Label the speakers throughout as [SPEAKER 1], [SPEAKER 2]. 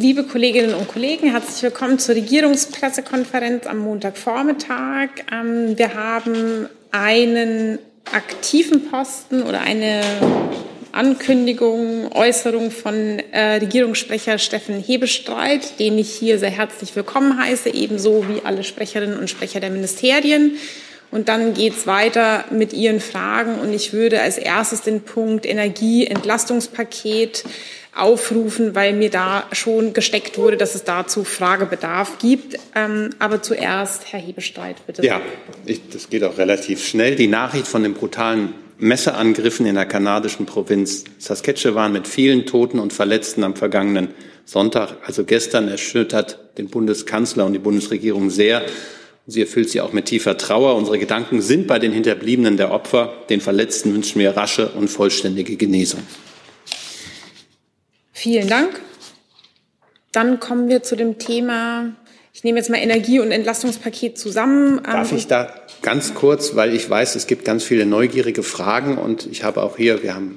[SPEAKER 1] Liebe Kolleginnen und Kollegen, herzlich willkommen zur Regierungspressekonferenz am Montagvormittag. Ähm, wir haben einen aktiven Posten oder eine Ankündigung, Äußerung von äh, Regierungssprecher Steffen Hebestreit, den ich hier sehr herzlich willkommen heiße, ebenso wie alle Sprecherinnen und Sprecher der Ministerien. Und dann geht's weiter mit Ihren Fragen. Und ich würde als erstes den Punkt Energieentlastungspaket aufrufen, weil mir da schon gesteckt wurde, dass es dazu Fragebedarf gibt. Ähm, aber zuerst Herr Hebestreit, bitte.
[SPEAKER 2] Ja, ich, das geht auch relativ schnell. Die Nachricht von den brutalen Messerangriffen in der kanadischen Provinz Saskatchewan mit vielen Toten und Verletzten am vergangenen Sonntag, also gestern, erschüttert den Bundeskanzler und die Bundesregierung sehr. Sie erfüllt sie auch mit tiefer Trauer. Unsere Gedanken sind bei den Hinterbliebenen der Opfer. Den Verletzten wünschen wir rasche und vollständige Genesung.
[SPEAKER 1] Vielen Dank. Dann kommen wir zu dem Thema, ich nehme jetzt mal Energie- und Entlastungspaket zusammen.
[SPEAKER 2] Darf ich da ganz kurz, weil ich weiß, es gibt ganz viele neugierige Fragen und ich habe auch hier, wir haben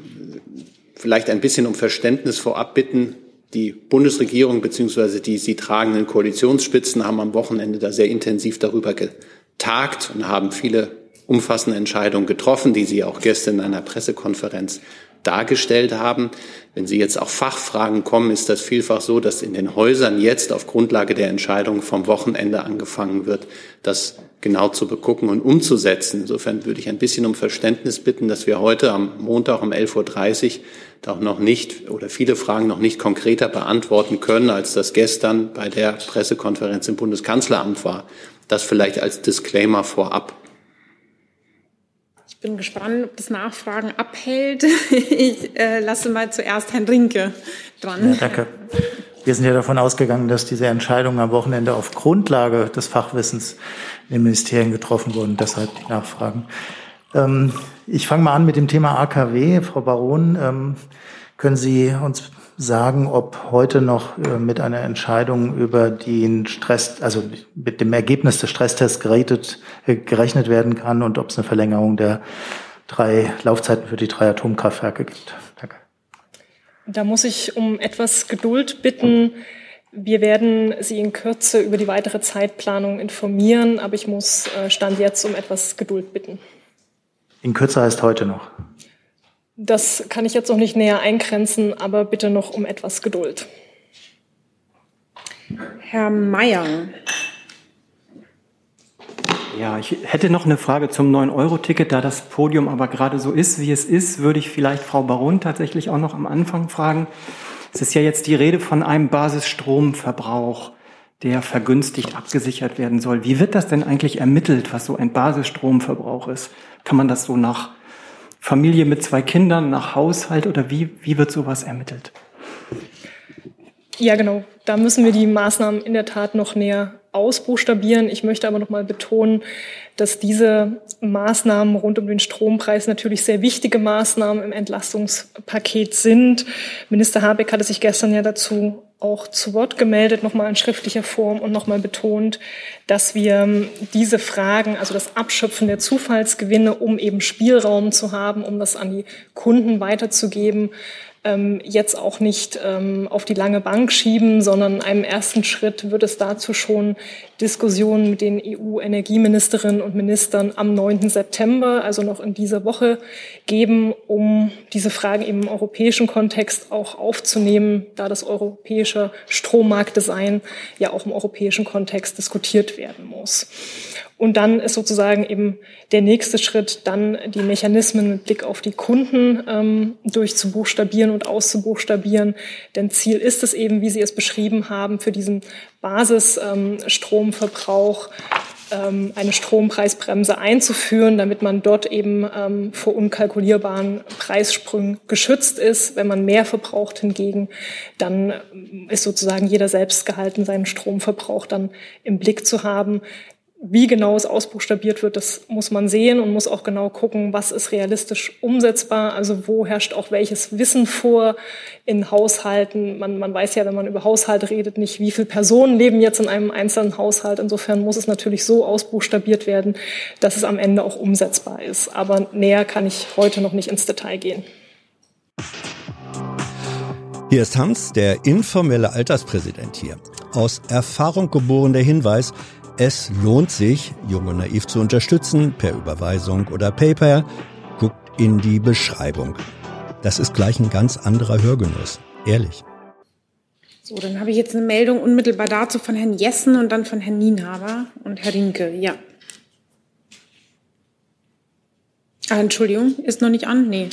[SPEAKER 2] vielleicht ein bisschen um Verständnis vorab bitten. Die Bundesregierung bzw. die sie tragenden Koalitionsspitzen haben am Wochenende da sehr intensiv darüber getagt und haben viele umfassende Entscheidungen getroffen, die Sie auch gestern in einer Pressekonferenz dargestellt haben. Wenn Sie jetzt auch Fachfragen kommen, ist das vielfach so, dass in den Häusern jetzt auf Grundlage der Entscheidung vom Wochenende angefangen wird, das genau zu begucken und umzusetzen. Insofern würde ich ein bisschen um Verständnis bitten, dass wir heute am Montag um 11.30 Uhr auch noch nicht oder viele Fragen noch nicht konkreter beantworten können, als das gestern bei der Pressekonferenz im Bundeskanzleramt war. Das vielleicht als Disclaimer vorab
[SPEAKER 1] bin gespannt, ob das Nachfragen abhält. Ich äh, lasse mal zuerst Herrn Rinke dran.
[SPEAKER 3] Ja, danke. Wir sind ja davon ausgegangen, dass diese Entscheidungen am Wochenende auf Grundlage des Fachwissens in den Ministerien getroffen wurden. Deshalb die Nachfragen. Ähm, ich fange mal an mit dem Thema AKW. Frau Baron, ähm, können Sie uns sagen, ob heute noch äh, mit einer Entscheidung über den Stress, also mit dem Ergebnis des Stresstests geredet, äh, gerechnet werden kann und ob es eine Verlängerung der drei Laufzeiten für die drei Atomkraftwerke gibt. Danke.
[SPEAKER 4] Da muss ich um etwas Geduld bitten. Wir werden Sie in Kürze über die weitere Zeitplanung informieren, aber ich muss äh, Stand jetzt um etwas Geduld bitten.
[SPEAKER 3] In Kürze heißt heute noch.
[SPEAKER 4] Das kann ich jetzt noch nicht näher eingrenzen, aber bitte noch um etwas Geduld.
[SPEAKER 1] Herr Mayer.
[SPEAKER 5] Ja, ich hätte noch eine Frage zum 9-Euro-Ticket. Da das Podium aber gerade so ist, wie es ist, würde ich vielleicht Frau Baron tatsächlich auch noch am Anfang fragen. Es ist ja jetzt die Rede von einem Basisstromverbrauch, der vergünstigt abgesichert werden soll. Wie wird das denn eigentlich ermittelt, was so ein Basisstromverbrauch ist? Kann man das so nach Familie mit zwei Kindern, nach Haushalt oder wie, wie wird sowas ermittelt?
[SPEAKER 4] Ja, genau. Da müssen wir die Maßnahmen in der Tat noch näher ausbuchstabieren. Ich möchte aber noch mal betonen, dass diese Maßnahmen rund um den Strompreis natürlich sehr wichtige Maßnahmen im Entlastungspaket sind. Minister Habeck hatte sich gestern ja dazu auch zu Wort gemeldet, nochmal in schriftlicher Form und nochmal betont, dass wir ähm, diese Fragen, also das Abschöpfen der Zufallsgewinne, um eben Spielraum zu haben, um das an die Kunden weiterzugeben, ähm, jetzt auch nicht ähm, auf die lange Bank schieben, sondern in einem ersten Schritt wird es dazu schon Diskussionen mit den EU-Energieministerinnen und Ministern am 9. September, also noch in dieser Woche, geben, um diese Fragen im europäischen Kontext auch aufzunehmen, da das europäische Strommarktdesign ja auch im europäischen Kontext diskutiert werden muss. Und dann ist sozusagen eben der nächste Schritt, dann die Mechanismen mit Blick auf die Kunden ähm, durchzubuchstabieren und auszubuchstabieren. Denn Ziel ist es eben, wie Sie es beschrieben haben, für diesen Basisstromverbrauch ähm, eine Strompreisbremse einzuführen, damit man dort eben ähm, vor unkalkulierbaren Preissprüngen geschützt ist. Wenn man mehr verbraucht hingegen, dann ist sozusagen jeder selbst gehalten, seinen Stromverbrauch dann im Blick zu haben. Wie genau es ausbuchstabiert wird, das muss man sehen und muss auch genau gucken, was ist realistisch umsetzbar. Also wo herrscht auch welches Wissen vor in Haushalten. Man, man weiß ja, wenn man über Haushalte redet, nicht, wie viele Personen leben jetzt in einem einzelnen Haushalt. Insofern muss es natürlich so ausbuchstabiert werden, dass es am Ende auch umsetzbar ist. Aber näher kann ich heute noch nicht ins Detail gehen.
[SPEAKER 6] Hier ist Hans, der informelle Alterspräsident hier. Aus Erfahrung geboren der Hinweis, es lohnt sich, Jung und Naiv zu unterstützen, per Überweisung oder PayPal. Guckt in die Beschreibung. Das ist gleich ein ganz anderer Hörgenuss. Ehrlich.
[SPEAKER 1] So, dann habe ich jetzt eine Meldung unmittelbar dazu von Herrn Jessen und dann von Herrn Nienhaber und Herr Rinke. Ja. Ah, Entschuldigung, ist noch nicht an? Nee.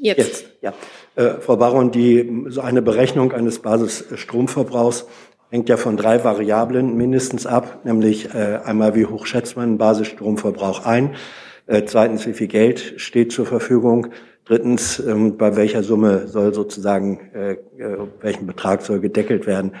[SPEAKER 1] Jetzt.
[SPEAKER 7] Jetzt, ja. Äh, Frau Baron, die, so eine Berechnung eines Basisstromverbrauchs hängt ja von drei Variablen mindestens ab, nämlich äh, einmal, wie hoch schätzt man Basisstromverbrauch ein, äh, zweitens, wie viel Geld steht zur Verfügung, drittens, ähm, bei welcher Summe soll sozusagen, äh, äh, welchen Betrag soll gedeckelt werden.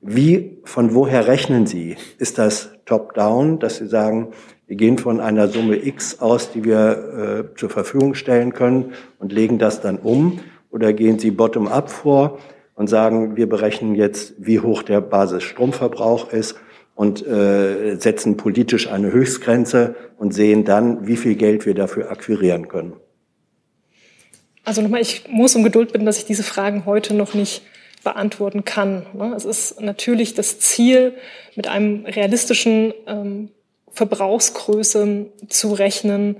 [SPEAKER 7] Wie, von woher rechnen Sie? Ist das top-down, dass Sie sagen, wir gehen von einer Summe X aus, die wir äh, zur Verfügung stellen können und legen das dann um? Oder gehen Sie bottom-up vor und sagen, wir berechnen jetzt, wie hoch der Basisstromverbrauch ist und äh, setzen politisch eine Höchstgrenze und sehen dann, wie viel Geld wir dafür akquirieren können?
[SPEAKER 4] Also nochmal, ich muss um Geduld bitten, dass ich diese Fragen heute noch nicht beantworten kann. Ne? Es ist natürlich das Ziel, mit einem realistischen ähm, Verbrauchsgröße zu rechnen,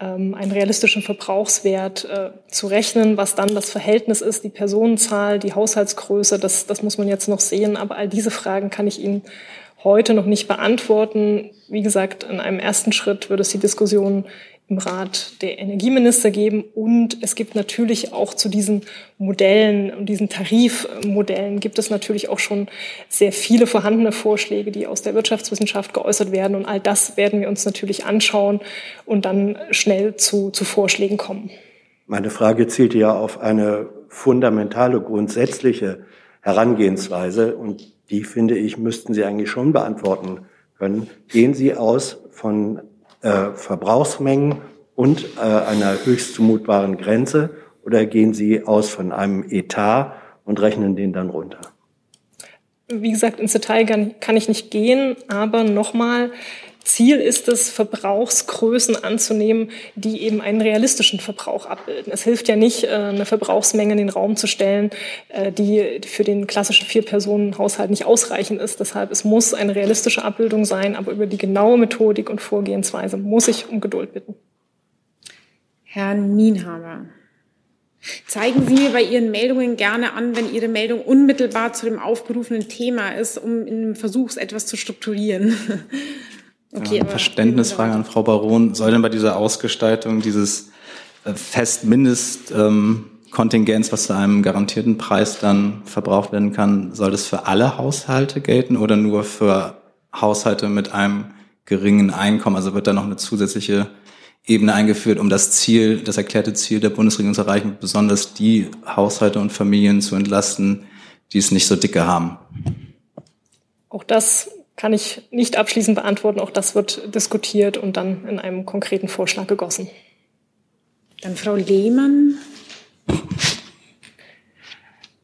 [SPEAKER 4] ähm, einen realistischen Verbrauchswert äh, zu rechnen, was dann das Verhältnis ist, die Personenzahl, die Haushaltsgröße, das, das muss man jetzt noch sehen. Aber all diese Fragen kann ich Ihnen heute noch nicht beantworten. Wie gesagt, in einem ersten Schritt wird es die Diskussion im Rat der Energieminister geben. Und es gibt natürlich auch zu diesen Modellen und diesen Tarifmodellen gibt es natürlich auch schon sehr viele vorhandene Vorschläge, die aus der Wirtschaftswissenschaft geäußert werden. Und all das werden wir uns natürlich anschauen und dann schnell zu, zu Vorschlägen kommen.
[SPEAKER 7] Meine Frage zielte ja auf eine fundamentale, grundsätzliche Herangehensweise. Und die, finde ich, müssten Sie eigentlich schon beantworten können. Gehen Sie aus von äh, Verbrauchsmengen und äh, einer höchst zumutbaren Grenze oder gehen Sie aus von einem Etat und rechnen den dann runter?
[SPEAKER 4] Wie gesagt, ins Detail kann, kann ich nicht gehen, aber nochmal, Ziel ist es, Verbrauchsgrößen anzunehmen, die eben einen realistischen Verbrauch abbilden. Es hilft ja nicht, äh, eine Verbrauchsmenge in den Raum zu stellen, äh, die für den klassischen Vier-Personen-Haushalt nicht ausreichend ist. Deshalb, es muss eine realistische Abbildung sein, aber über die genaue Methodik und Vorgehensweise muss ich um Geduld bitten.
[SPEAKER 1] Herr Nienhaber. Zeigen Sie mir bei Ihren Meldungen gerne an, wenn Ihre Meldung unmittelbar zu dem aufgerufenen Thema ist, um einem Versuch etwas zu strukturieren.
[SPEAKER 8] Okay, ja, Verständnisfrage an Frau Baron. Soll denn bei dieser Ausgestaltung dieses äh, Festmindestkontingents, ähm, was zu einem garantierten Preis dann verbraucht werden kann, soll das für alle Haushalte gelten oder nur für Haushalte mit einem geringen Einkommen? Also wird da noch eine zusätzliche Ebene eingeführt, um das Ziel, das erklärte Ziel der Bundesregierung zu erreichen, besonders die Haushalte und Familien zu entlasten, die es nicht so dicke haben?
[SPEAKER 4] Auch das kann ich nicht abschließend beantworten. Auch das wird diskutiert und dann in einem konkreten Vorschlag gegossen.
[SPEAKER 1] Dann Frau Lehmann.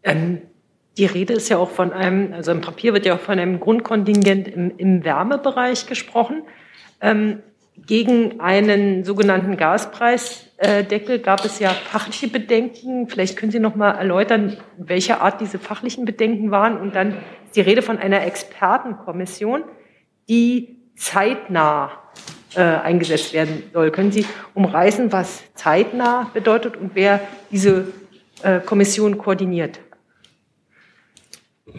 [SPEAKER 9] Ähm, die Rede ist ja auch von einem, also im Papier wird ja auch von einem Grundkontingent im, im Wärmebereich gesprochen. Ähm, gegen einen sogenannten Gaspreisdeckel gab es ja fachliche Bedenken. Vielleicht können Sie noch mal erläutern, welche Art diese fachlichen Bedenken waren und dann die Rede von einer Expertenkommission, die zeitnah äh, eingesetzt werden soll. Können Sie umreißen, was zeitnah bedeutet und wer diese äh, Kommission koordiniert?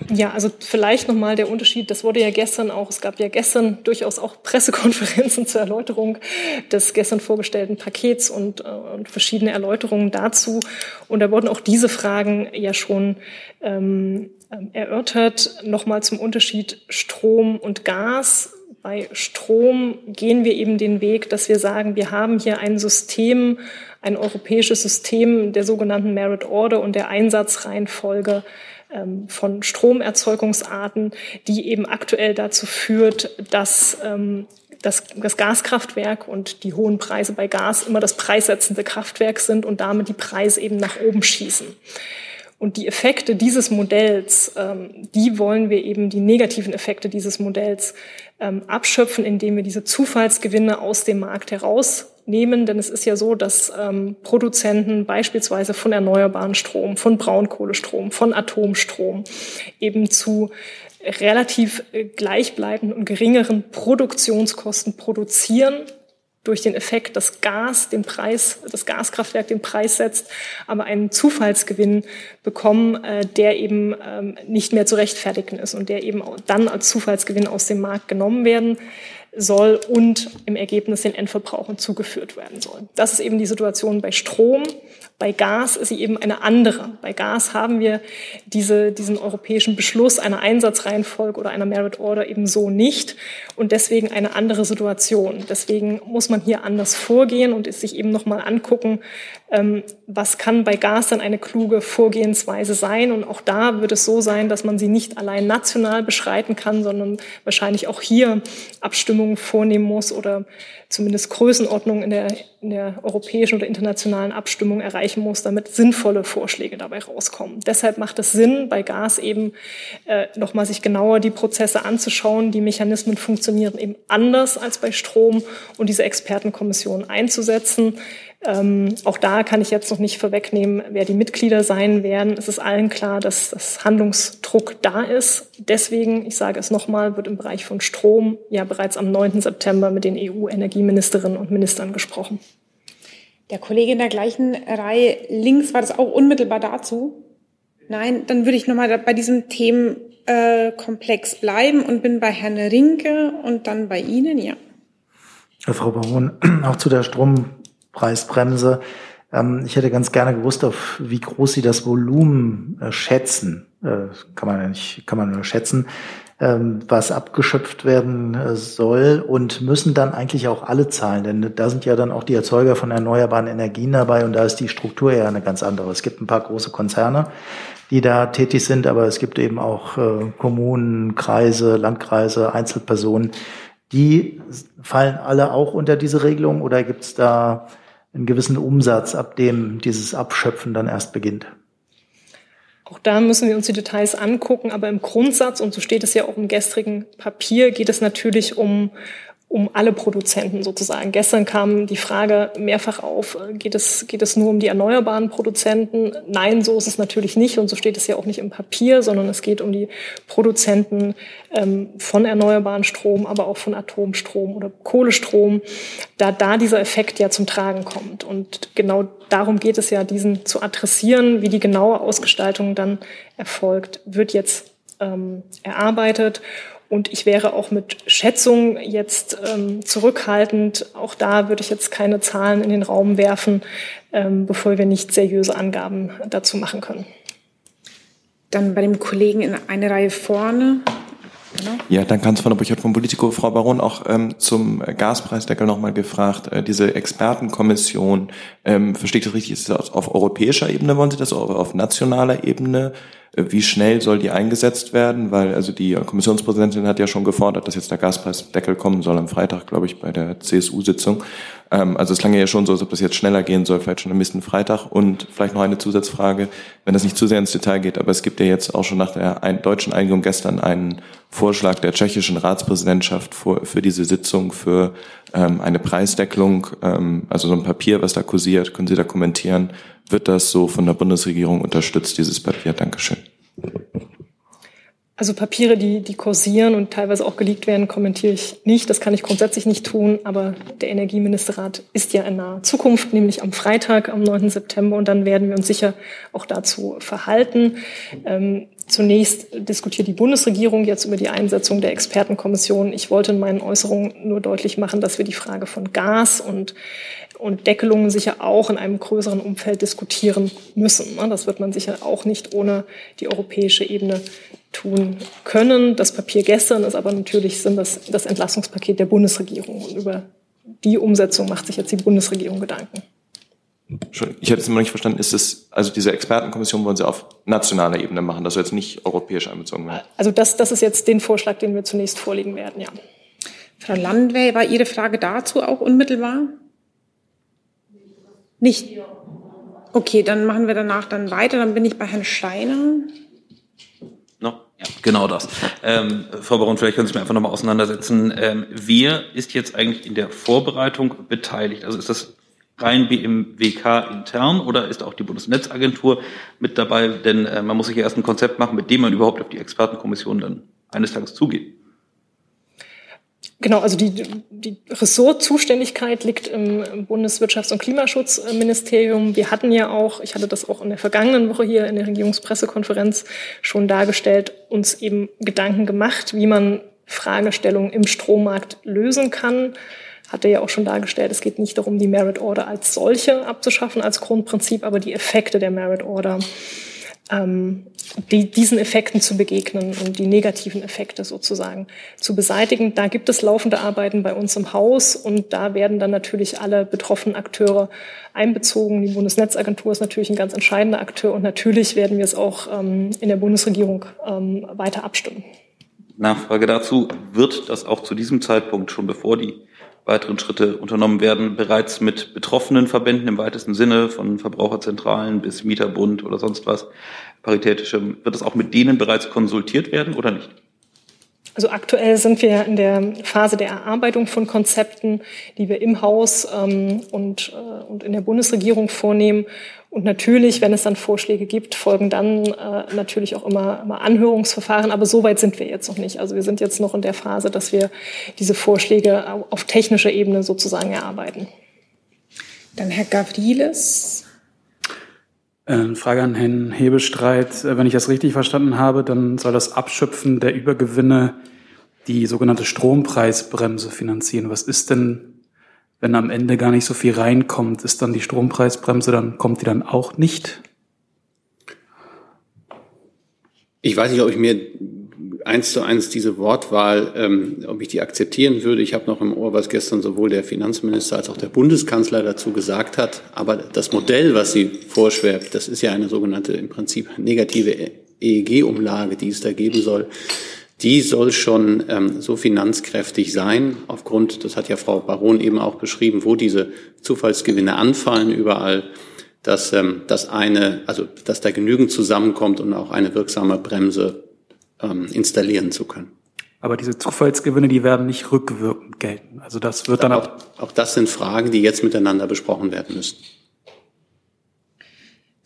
[SPEAKER 4] Ja, also vielleicht nochmal der Unterschied, das wurde ja gestern auch, es gab ja gestern durchaus auch Pressekonferenzen zur Erläuterung des gestern vorgestellten Pakets und, äh, und verschiedene Erläuterungen dazu. Und da wurden auch diese Fragen ja schon ähm, erörtert. Nochmal zum Unterschied Strom und Gas. Bei Strom gehen wir eben den Weg, dass wir sagen, wir haben hier ein System, ein europäisches System der sogenannten Merit Order und der Einsatzreihenfolge ähm, von Stromerzeugungsarten, die eben aktuell dazu führt, dass ähm, das, das Gaskraftwerk und die hohen Preise bei Gas immer das preissetzende Kraftwerk sind und damit die Preise eben nach oben schießen. Und die Effekte dieses Modells, ähm, die wollen wir eben, die negativen Effekte dieses Modells ähm, abschöpfen, indem wir diese Zufallsgewinne aus dem Markt heraus nehmen, denn es ist ja so, dass ähm, Produzenten beispielsweise von erneuerbaren Strom, von Braunkohlestrom, von Atomstrom eben zu relativ äh, gleichbleibenden und geringeren Produktionskosten produzieren durch den Effekt, dass Gas den Preis, das Gaskraftwerk den Preis setzt, aber einen Zufallsgewinn bekommen, äh, der eben ähm, nicht mehr zu rechtfertigen ist und der eben dann als Zufallsgewinn aus dem Markt genommen werden soll und im Ergebnis den Endverbrauchern zugeführt werden soll. Das ist eben die Situation bei Strom. Bei Gas ist sie eben eine andere. Bei Gas haben wir diese, diesen europäischen Beschluss einer Einsatzreihenfolge oder einer Merit Order eben so nicht und deswegen eine andere Situation. Deswegen muss man hier anders vorgehen und sich eben nochmal angucken, ähm, was kann bei Gas dann eine kluge Vorgehensweise sein. Und auch da wird es so sein, dass man sie nicht allein national beschreiten kann, sondern wahrscheinlich auch hier Abstimmungen vornehmen muss oder zumindest Größenordnung in der, in der europäischen oder internationalen Abstimmung erreichen muss, damit sinnvolle Vorschläge dabei rauskommen. Deshalb macht es Sinn, bei Gas eben äh, nochmal sich genauer die Prozesse anzuschauen. Die Mechanismen funktionieren eben anders als bei Strom und diese Expertenkommission einzusetzen. Ähm, auch da kann ich jetzt noch nicht vorwegnehmen, wer die Mitglieder sein werden. Es ist allen klar, dass das Handlungsdruck da ist. Deswegen, ich sage es nochmal, wird im Bereich von Strom ja bereits am 9. September mit den EU-Energieministerinnen und Ministern gesprochen.
[SPEAKER 1] Der Kollege in der gleichen Reihe links war das auch unmittelbar dazu. Nein, dann würde ich nochmal bei diesem Themenkomplex bleiben und bin bei Herrn Rinke und dann bei Ihnen, ja.
[SPEAKER 3] Frau Baron, auch zu der Strom Preisbremse. Ähm, ich hätte ganz gerne gewusst, auf wie groß Sie das Volumen äh, schätzen. Äh, kann man ja nicht, kann man nur schätzen, ähm, was abgeschöpft werden äh, soll und müssen dann eigentlich auch alle zahlen, denn da sind ja dann auch die Erzeuger von erneuerbaren Energien dabei und da ist die Struktur ja eine ganz andere. Es gibt ein paar große Konzerne, die da tätig sind, aber es gibt eben auch äh, Kommunen, Kreise, Landkreise, Einzelpersonen. Die fallen alle auch unter diese Regelung oder gibt es da einen gewissen Umsatz, ab dem dieses Abschöpfen dann erst beginnt.
[SPEAKER 4] Auch da müssen wir uns die Details angucken, aber im Grundsatz, und so steht es ja auch im gestrigen Papier, geht es natürlich um um alle Produzenten sozusagen. Gestern kam die Frage mehrfach auf, geht es, geht es nur um die erneuerbaren Produzenten? Nein, so ist es natürlich nicht und so steht es ja auch nicht im Papier, sondern es geht um die Produzenten ähm, von erneuerbaren Strom, aber auch von Atomstrom oder Kohlestrom, da da dieser Effekt ja zum Tragen kommt. Und genau darum geht es ja, diesen zu adressieren, wie die genaue Ausgestaltung dann erfolgt, wird jetzt ähm, erarbeitet. Und ich wäre auch mit Schätzungen jetzt ähm, zurückhaltend. Auch da würde ich jetzt keine Zahlen in den Raum werfen, ähm, bevor wir nicht seriöse Angaben dazu machen können.
[SPEAKER 1] Dann bei dem Kollegen in eine Reihe vorne.
[SPEAKER 10] Genau. Ja, dann ganz von der Burchard von Politico. Frau Baron, auch ähm, zum Gaspreisdeckel nochmal gefragt. Äh, diese Expertenkommission, ähm, verstehe ich das richtig, ist das auf europäischer Ebene, wollen Sie das, oder auf nationaler Ebene? Wie schnell soll die eingesetzt werden? Weil also die Kommissionspräsidentin hat ja schon gefordert, dass jetzt der Gaspreisdeckel kommen soll am Freitag, glaube ich, bei der CSU-Sitzung. Ähm, also es klang ja schon so, als ob das jetzt schneller gehen soll, vielleicht schon am nächsten Freitag. Und vielleicht noch eine Zusatzfrage, wenn das nicht zu sehr ins Detail geht, aber es gibt ja jetzt auch schon nach der deutschen Einigung gestern einen Vorschlag der tschechischen Ratspräsidentschaft für, diese Sitzung für ähm, eine Preisdeckelung, ähm, also so ein Papier, was da kursiert. Können Sie da kommentieren? Wird das so von der Bundesregierung unterstützt, dieses Papier? Dankeschön.
[SPEAKER 4] Also Papiere, die, die kursieren und teilweise auch geleakt werden, kommentiere ich nicht. Das kann ich grundsätzlich nicht tun. Aber der Energieministerrat ist ja in naher Zukunft, nämlich am Freitag, am 9. September. Und dann werden wir uns sicher auch dazu verhalten. Ähm, zunächst diskutiert die Bundesregierung jetzt über die Einsetzung der Expertenkommission. Ich wollte in meinen Äußerungen nur deutlich machen, dass wir die Frage von Gas und und Deckelungen sicher auch in einem größeren Umfeld diskutieren müssen. Ne? Das wird man sicher auch nicht ohne die europäische Ebene tun können. Das Papier gestern ist aber natürlich sind das, das Entlastungspaket der Bundesregierung. Und über die Umsetzung macht sich jetzt die Bundesregierung Gedanken.
[SPEAKER 10] Ich hätte es immer nicht verstanden, ist es, also diese Expertenkommission wollen Sie auf nationaler Ebene machen, das soll jetzt nicht europäisch einbezogen werden?
[SPEAKER 4] Also das, das ist jetzt den Vorschlag, den wir zunächst vorlegen werden, ja.
[SPEAKER 1] Frau Landwehr, war Ihre Frage dazu auch unmittelbar? Nicht? Okay, dann machen wir danach dann weiter. Dann bin ich bei Herrn Steiner.
[SPEAKER 10] No.
[SPEAKER 11] Ja, genau das. Ähm, Frau Baron, vielleicht können Sie mir einfach nochmal auseinandersetzen. Ähm, wer ist jetzt eigentlich in der Vorbereitung beteiligt? Also ist das rein BMWK intern oder ist auch die Bundesnetzagentur mit dabei? Denn äh, man muss sich ja erst ein Konzept machen, mit dem man überhaupt auf die Expertenkommission dann eines Tages zugeht.
[SPEAKER 4] Genau, also die, die Ressortzuständigkeit liegt im Bundeswirtschafts- und Klimaschutzministerium. Wir hatten ja auch, ich hatte das auch in der vergangenen Woche hier in der Regierungspressekonferenz schon dargestellt, uns eben Gedanken gemacht, wie man Fragestellungen im Strommarkt lösen kann. Hatte ja auch schon dargestellt, es geht nicht darum, die Merit Order als solche abzuschaffen, als Grundprinzip, aber die Effekte der Merit Order ähm, die, diesen Effekten zu begegnen und die negativen Effekte sozusagen zu beseitigen. Da gibt es laufende Arbeiten bei uns im Haus und da werden dann natürlich alle betroffenen Akteure einbezogen. Die Bundesnetzagentur ist natürlich ein ganz entscheidender Akteur und natürlich werden wir es auch ähm, in der Bundesregierung ähm, weiter abstimmen.
[SPEAKER 11] Nachfrage dazu, wird das auch zu diesem Zeitpunkt, schon bevor die weiteren Schritte unternommen werden, bereits mit betroffenen Verbänden im weitesten Sinne, von Verbraucherzentralen bis Mieterbund oder sonst was, paritätischem, wird es auch mit denen bereits konsultiert werden oder nicht?
[SPEAKER 4] Also aktuell sind wir in der Phase der Erarbeitung von Konzepten, die wir im Haus ähm, und, äh, und in der Bundesregierung vornehmen. Und natürlich, wenn es dann Vorschläge gibt, folgen dann äh, natürlich auch immer, immer Anhörungsverfahren. Aber so weit sind wir jetzt noch nicht. Also wir sind jetzt noch in der Phase, dass wir diese Vorschläge auf technischer Ebene sozusagen erarbeiten.
[SPEAKER 1] Dann Herr Gavrilis.
[SPEAKER 12] Äh, Frage an Herrn Hebestreit. Äh, wenn ich das richtig verstanden habe, dann soll das Abschöpfen der Übergewinne die sogenannte Strompreisbremse finanzieren. Was ist denn, wenn am Ende gar nicht so viel reinkommt? Ist dann die Strompreisbremse, dann kommt die dann auch nicht?
[SPEAKER 2] Ich weiß nicht, ob ich mir eins zu eins diese Wortwahl, ähm, ob ich die akzeptieren würde. Ich habe noch im Ohr, was gestern sowohl der Finanzminister als auch der Bundeskanzler dazu gesagt hat. Aber das Modell, was sie vorschwebt, das ist ja eine sogenannte im Prinzip negative EEG-Umlage, die es da geben soll. Die soll schon ähm, so finanzkräftig sein, aufgrund, das hat ja Frau Baron eben auch beschrieben, wo diese Zufallsgewinne anfallen überall, dass ähm, das eine, also dass da genügend zusammenkommt und auch eine wirksame Bremse ähm, installieren zu können.
[SPEAKER 12] Aber diese Zufallsgewinne, die werden nicht rückwirkend gelten. Also das wird dann
[SPEAKER 2] auch, auch das sind Fragen, die jetzt miteinander besprochen werden müssen.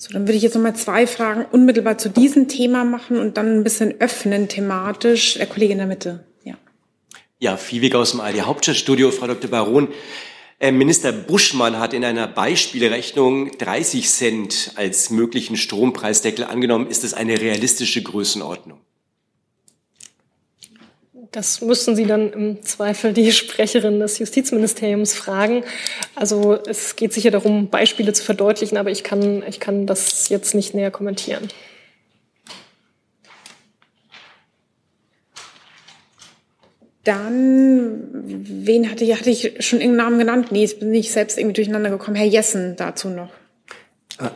[SPEAKER 1] So, dann würde ich jetzt noch mal zwei Fragen unmittelbar zu diesem Thema machen und dann ein bisschen öffnen thematisch. Der Kollege in der Mitte. Ja.
[SPEAKER 13] Ja, Viehweg aus dem ARD Hauptstadtstudio, Frau Dr. Baron. Äh, Minister Buschmann hat in einer Beispielrechnung 30 Cent als möglichen Strompreisdeckel angenommen. Ist das eine realistische Größenordnung?
[SPEAKER 4] Das müssten Sie dann im Zweifel die Sprecherin des Justizministeriums fragen. Also es geht sicher darum, Beispiele zu verdeutlichen, aber ich kann, ich kann das jetzt nicht näher kommentieren.
[SPEAKER 1] Dann, wen hatte ich, hatte ich schon irgendeinen Namen genannt? Nee, jetzt bin ich selbst irgendwie durcheinander gekommen. Herr Jessen dazu noch.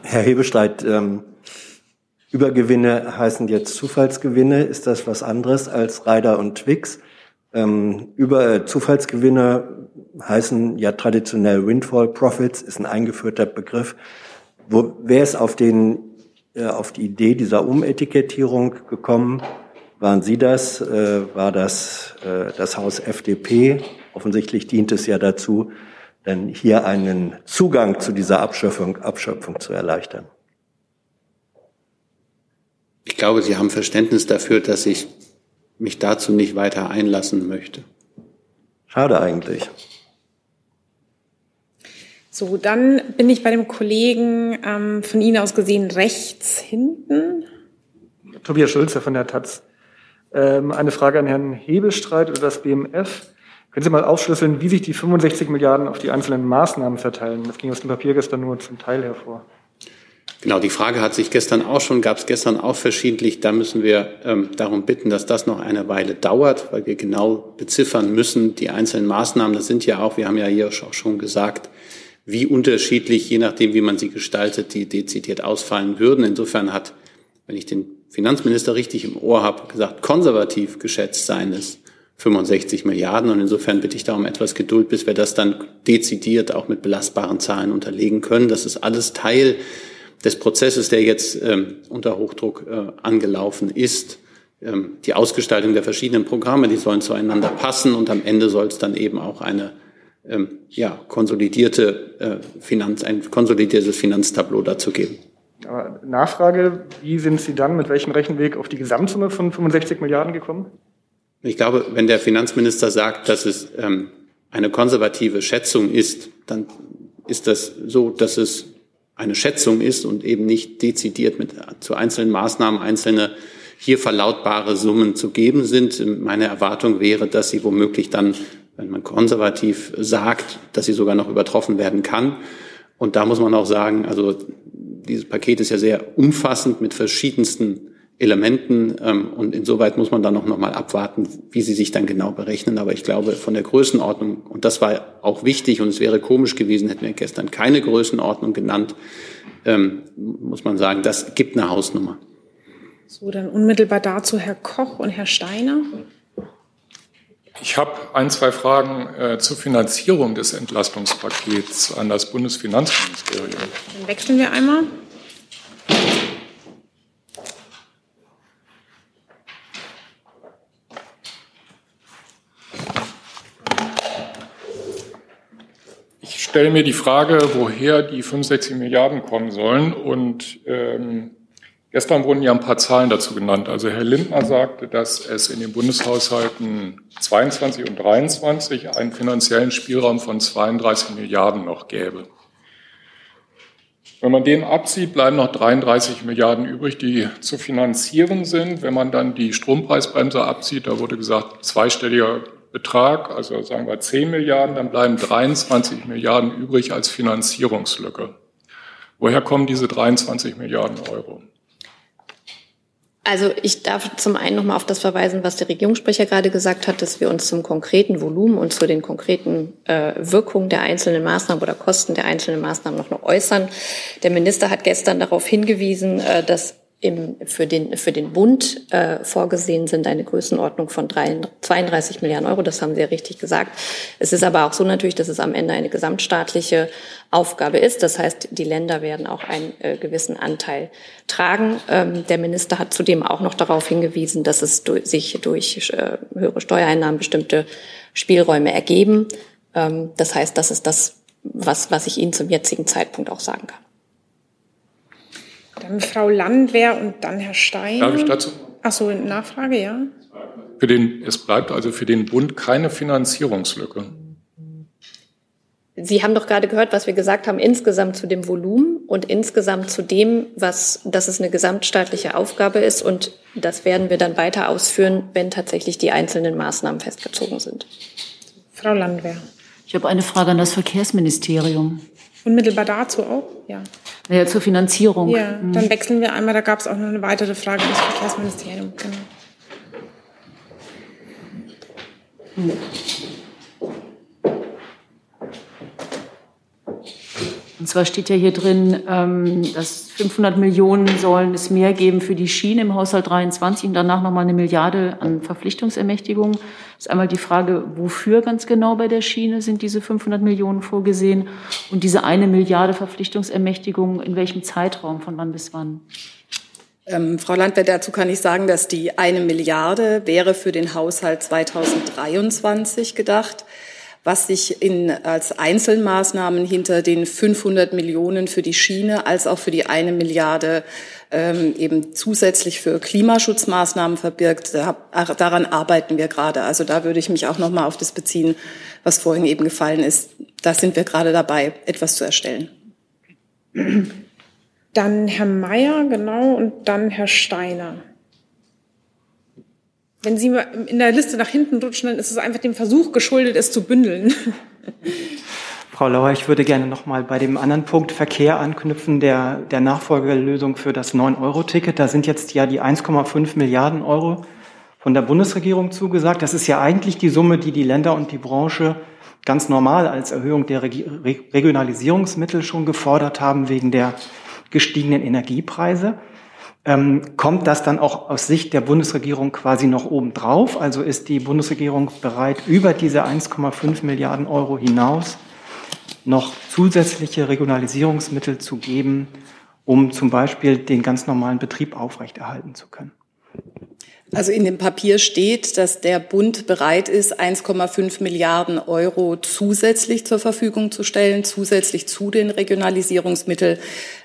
[SPEAKER 7] Herr Hebestreit, ähm, Übergewinne heißen jetzt Zufallsgewinne. Ist das was anderes als Rider und Twix? Ähm, über äh, Zufallsgewinne heißen ja traditionell Windfall Profits, ist ein eingeführter Begriff. Wo, wer ist auf, den, äh, auf die Idee dieser Umetikettierung gekommen? Waren Sie das? Äh, war das äh, das Haus FDP? Offensichtlich dient es ja dazu, dann hier einen Zugang zu dieser Abschöpfung, Abschöpfung zu erleichtern.
[SPEAKER 2] Ich glaube, Sie haben Verständnis dafür, dass ich mich dazu nicht weiter einlassen möchte.
[SPEAKER 7] Schade eigentlich.
[SPEAKER 1] So, dann bin ich bei dem Kollegen ähm, von Ihnen aus gesehen rechts hinten.
[SPEAKER 14] Tobias Schulze von der Taz. Ähm, eine Frage an Herrn Hebelstreit oder das BMF. Können Sie mal aufschlüsseln, wie sich die 65 Milliarden auf die einzelnen Maßnahmen verteilen? Das ging aus dem Papier gestern nur zum Teil hervor.
[SPEAKER 2] Genau, die Frage hat sich gestern auch schon, gab es gestern auch verschiedentlich. Da müssen wir ähm, darum bitten, dass das noch eine Weile dauert, weil wir genau beziffern müssen, die einzelnen Maßnahmen. Das sind ja auch, wir haben ja hier auch schon gesagt, wie unterschiedlich, je nachdem, wie man sie gestaltet, die dezidiert ausfallen würden. Insofern hat, wenn ich den Finanzminister richtig im Ohr habe, gesagt, konservativ geschätzt seien es 65 Milliarden. Und insofern bitte ich da um etwas Geduld, bis wir das dann dezidiert auch mit belastbaren Zahlen unterlegen können. Das ist alles Teil des Prozesses, der jetzt ähm, unter Hochdruck äh, angelaufen ist, ähm, die Ausgestaltung der verschiedenen Programme, die sollen zueinander passen und am Ende soll es dann eben auch eine ähm, ja, konsolidierte äh, Finanz, ein konsolidiertes Finanztableau dazu geben.
[SPEAKER 14] Aber Nachfrage, wie sind Sie dann mit welchem Rechenweg auf die Gesamtsumme von 65 Milliarden gekommen?
[SPEAKER 2] Ich glaube, wenn der Finanzminister sagt, dass es ähm, eine konservative Schätzung ist, dann ist das so, dass es eine Schätzung ist und eben nicht dezidiert mit zu einzelnen Maßnahmen einzelne hier verlautbare Summen zu geben sind. Meine Erwartung wäre, dass sie womöglich dann, wenn man konservativ sagt, dass sie sogar noch übertroffen werden kann. Und da muss man auch sagen, also dieses Paket ist ja sehr umfassend mit verschiedensten Elementen ähm, und insoweit muss man dann noch, noch mal abwarten, wie sie sich dann genau berechnen. Aber ich glaube, von der Größenordnung, und das war auch wichtig und es wäre komisch gewesen, hätten wir gestern keine Größenordnung genannt, ähm, muss man sagen, das gibt eine Hausnummer.
[SPEAKER 1] So, dann unmittelbar dazu Herr Koch und Herr Steiner.
[SPEAKER 15] Ich habe ein, zwei Fragen äh, zur Finanzierung des Entlastungspakets an das Bundesfinanzministerium.
[SPEAKER 1] Dann wechseln wir einmal.
[SPEAKER 15] Stelle mir die Frage, woher die 65 Milliarden kommen sollen. Und ähm, gestern wurden ja ein paar Zahlen dazu genannt. Also Herr Lindner sagte, dass es in den Bundeshaushalten 22 und 23 einen finanziellen Spielraum von 32 Milliarden noch gäbe. Wenn man den abzieht, bleiben noch 33 Milliarden übrig, die zu finanzieren sind. Wenn man dann die Strompreisbremse abzieht, da wurde gesagt, zweistelliger Betrag, also sagen wir 10 Milliarden, dann bleiben 23 Milliarden übrig als Finanzierungslücke. Woher kommen diese 23 Milliarden Euro?
[SPEAKER 16] Also ich darf zum einen nochmal auf das verweisen, was der Regierungssprecher gerade gesagt hat, dass wir uns zum konkreten Volumen und zu den konkreten äh, Wirkungen der einzelnen Maßnahmen oder Kosten der einzelnen Maßnahmen noch, äußern. Der Minister hat gestern darauf hingewiesen, äh, dass im, für, den, für den Bund äh, vorgesehen sind eine Größenordnung von 32 Milliarden Euro. Das haben Sie ja richtig gesagt. Es ist aber auch so natürlich, dass es am Ende eine gesamtstaatliche Aufgabe ist. Das heißt, die Länder werden auch einen äh, gewissen Anteil tragen. Ähm, der Minister hat zudem auch noch darauf hingewiesen, dass es durch, sich durch äh, höhere Steuereinnahmen bestimmte Spielräume ergeben. Ähm, das heißt, das ist das, was, was ich Ihnen zum jetzigen Zeitpunkt auch sagen kann.
[SPEAKER 1] Dann Frau Landwehr und dann Herr Stein.
[SPEAKER 15] Darf ich dazu?
[SPEAKER 1] Ach so, Nachfrage, ja.
[SPEAKER 15] Für den, es bleibt also für den Bund keine Finanzierungslücke.
[SPEAKER 16] Sie haben doch gerade gehört, was wir gesagt haben, insgesamt zu dem Volumen und insgesamt zu dem, was, dass es eine gesamtstaatliche Aufgabe ist. Und das werden wir dann weiter ausführen, wenn tatsächlich die einzelnen Maßnahmen festgezogen sind.
[SPEAKER 1] Frau Landwehr.
[SPEAKER 17] Ich habe eine Frage an das Verkehrsministerium.
[SPEAKER 1] Unmittelbar dazu auch? Ja.
[SPEAKER 17] Naja, zur Finanzierung.
[SPEAKER 1] Ja, dann wechseln wir einmal. Da gab es auch noch eine weitere Frage ans Verkehrsministerium. Genau.
[SPEAKER 17] Hm. Und zwar steht ja hier drin, ähm, dass 500 Millionen sollen es mehr geben für die Schiene im Haushalt 23 und danach nochmal eine Milliarde an Verpflichtungsermächtigungen. Das ist einmal die Frage, wofür ganz genau bei der Schiene sind diese 500 Millionen vorgesehen und diese eine Milliarde Verpflichtungsermächtigung in welchem Zeitraum, von wann bis wann?
[SPEAKER 18] Ähm, Frau Landwehr, dazu kann ich sagen, dass die eine Milliarde wäre für den Haushalt 2023 gedacht was sich in, als Einzelmaßnahmen hinter den 500 Millionen für die Schiene als auch für die eine Milliarde ähm, eben zusätzlich für Klimaschutzmaßnahmen verbirgt. Da, daran arbeiten wir gerade. Also da würde ich mich auch noch mal auf das beziehen, was vorhin eben gefallen ist. Da sind wir gerade dabei, etwas zu erstellen.
[SPEAKER 1] Dann Herr Mayer, genau, und dann Herr Steiner. Wenn Sie in der Liste nach hinten rutschen, dann ist es einfach dem Versuch geschuldet, es zu bündeln.
[SPEAKER 5] Frau Lauer, ich würde gerne noch mal bei dem anderen Punkt Verkehr anknüpfen, der, der Nachfolgelösung für das 9-Euro-Ticket. Da sind jetzt ja die 1,5 Milliarden Euro von der Bundesregierung zugesagt. Das ist ja eigentlich die Summe, die die Länder und die Branche ganz normal als Erhöhung der Regionalisierungsmittel schon gefordert haben wegen der gestiegenen Energiepreise. Ähm, kommt das dann auch aus Sicht der Bundesregierung quasi noch obendrauf? Also ist die Bundesregierung bereit, über diese 1,5 Milliarden Euro hinaus noch zusätzliche Regionalisierungsmittel zu geben, um zum Beispiel den ganz normalen Betrieb aufrechterhalten zu können?
[SPEAKER 18] Also in dem Papier steht, dass der Bund bereit ist, 1,5 Milliarden Euro zusätzlich zur Verfügung zu stellen, zusätzlich zu den Regionalisierungsmitteln.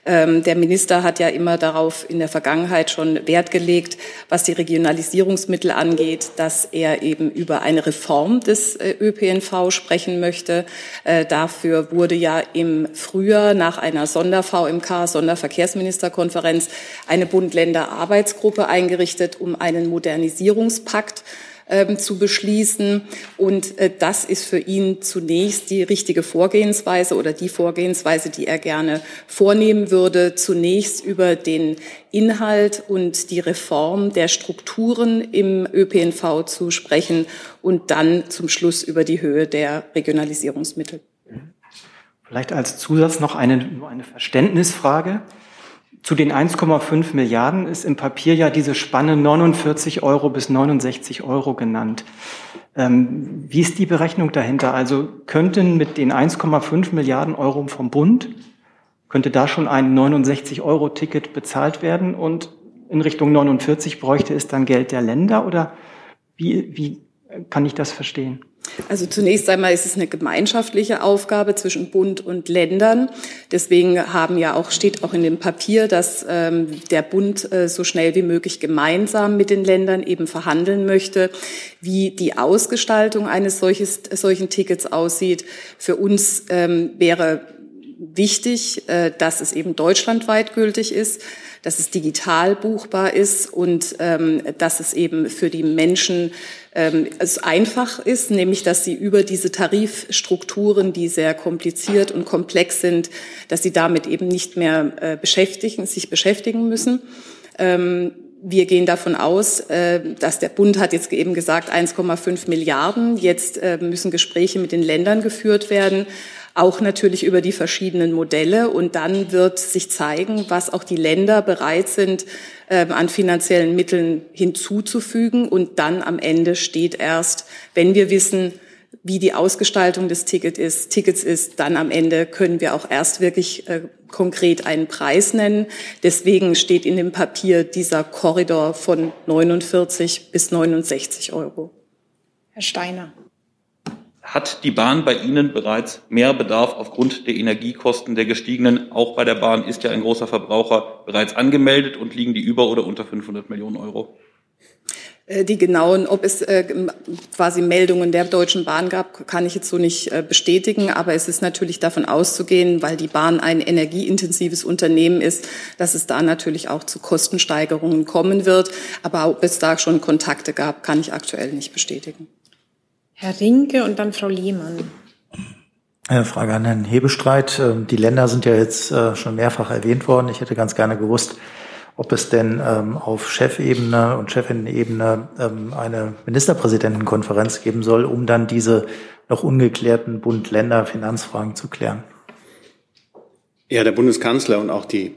[SPEAKER 18] Ähm, der Minister hat ja immer darauf in der Vergangenheit schon Wert gelegt, was die Regionalisierungsmittel angeht, dass er eben über eine Reform des äh, ÖPNV sprechen möchte. Äh, dafür wurde ja im Frühjahr nach einer Sonder-VMK, Sonderverkehrsministerkonferenz, eine Bund-Länder-Arbeitsgruppe eingerichtet, um einen Modernisierungspakt ähm, zu beschließen. Und äh, das ist für ihn zunächst die richtige Vorgehensweise oder die Vorgehensweise, die er gerne vornehmen würde. Zunächst über den Inhalt und die Reform der Strukturen im ÖPNV zu sprechen und dann zum Schluss über die Höhe der Regionalisierungsmittel.
[SPEAKER 5] Vielleicht als Zusatz noch eine, nur eine Verständnisfrage. Zu den 1,5 Milliarden ist im Papier ja diese Spanne 49 Euro bis 69 Euro genannt. Ähm, wie ist die Berechnung dahinter? Also könnten mit den 1,5 Milliarden Euro vom Bund, könnte da schon ein 69 Euro Ticket bezahlt werden und in Richtung 49 bräuchte es dann Geld der Länder oder wie, wie kann ich das verstehen?
[SPEAKER 18] Also zunächst einmal ist es eine gemeinschaftliche Aufgabe zwischen Bund und Ländern. Deswegen haben ja auch, steht auch in dem Papier, dass ähm, der Bund äh, so schnell wie möglich gemeinsam mit den Ländern eben verhandeln möchte, wie die Ausgestaltung eines solches, solchen Tickets aussieht. Für uns ähm, wäre wichtig, äh, dass es eben deutschlandweit gültig ist dass es digital buchbar ist und ähm, dass es eben für die Menschen ähm, es einfach ist, nämlich dass sie über diese Tarifstrukturen, die sehr kompliziert und komplex sind, dass sie damit eben nicht mehr äh, beschäftigen, sich beschäftigen müssen. Ähm, wir gehen davon aus, äh, dass der Bund hat jetzt eben gesagt 1,5 Milliarden. Jetzt äh, müssen Gespräche mit den Ländern geführt werden auch natürlich über die verschiedenen Modelle. Und dann wird sich zeigen, was auch die Länder bereit sind, äh, an finanziellen Mitteln hinzuzufügen. Und dann am Ende steht erst, wenn wir wissen, wie die Ausgestaltung des Ticket ist, Tickets ist, dann am Ende können wir auch erst wirklich äh, konkret einen Preis nennen. Deswegen steht in dem Papier dieser Korridor von 49 bis 69 Euro.
[SPEAKER 1] Herr Steiner.
[SPEAKER 11] Hat die Bahn bei Ihnen bereits mehr Bedarf aufgrund der Energiekosten der gestiegenen? Auch bei der Bahn ist ja ein großer Verbraucher bereits angemeldet und liegen die über oder unter 500 Millionen Euro?
[SPEAKER 18] Äh, die genauen, ob es äh, quasi Meldungen der Deutschen Bahn gab, kann ich jetzt so nicht äh, bestätigen. Aber es ist natürlich davon auszugehen, weil die Bahn ein energieintensives Unternehmen ist, dass es da natürlich auch zu Kostensteigerungen kommen wird. Aber ob es da schon Kontakte gab, kann ich aktuell nicht bestätigen.
[SPEAKER 1] Herr Rinke und dann Frau Lehmann.
[SPEAKER 3] Eine Frage an Herrn Hebestreit. Ähm, die Länder sind ja jetzt äh, schon mehrfach erwähnt worden. Ich hätte ganz gerne gewusst, ob es denn ähm, auf Chefebene und Chefinnenebene ähm, eine Ministerpräsidentenkonferenz geben soll, um dann diese noch ungeklärten Bund-Länder-Finanzfragen zu klären.
[SPEAKER 2] Ja, der Bundeskanzler und auch die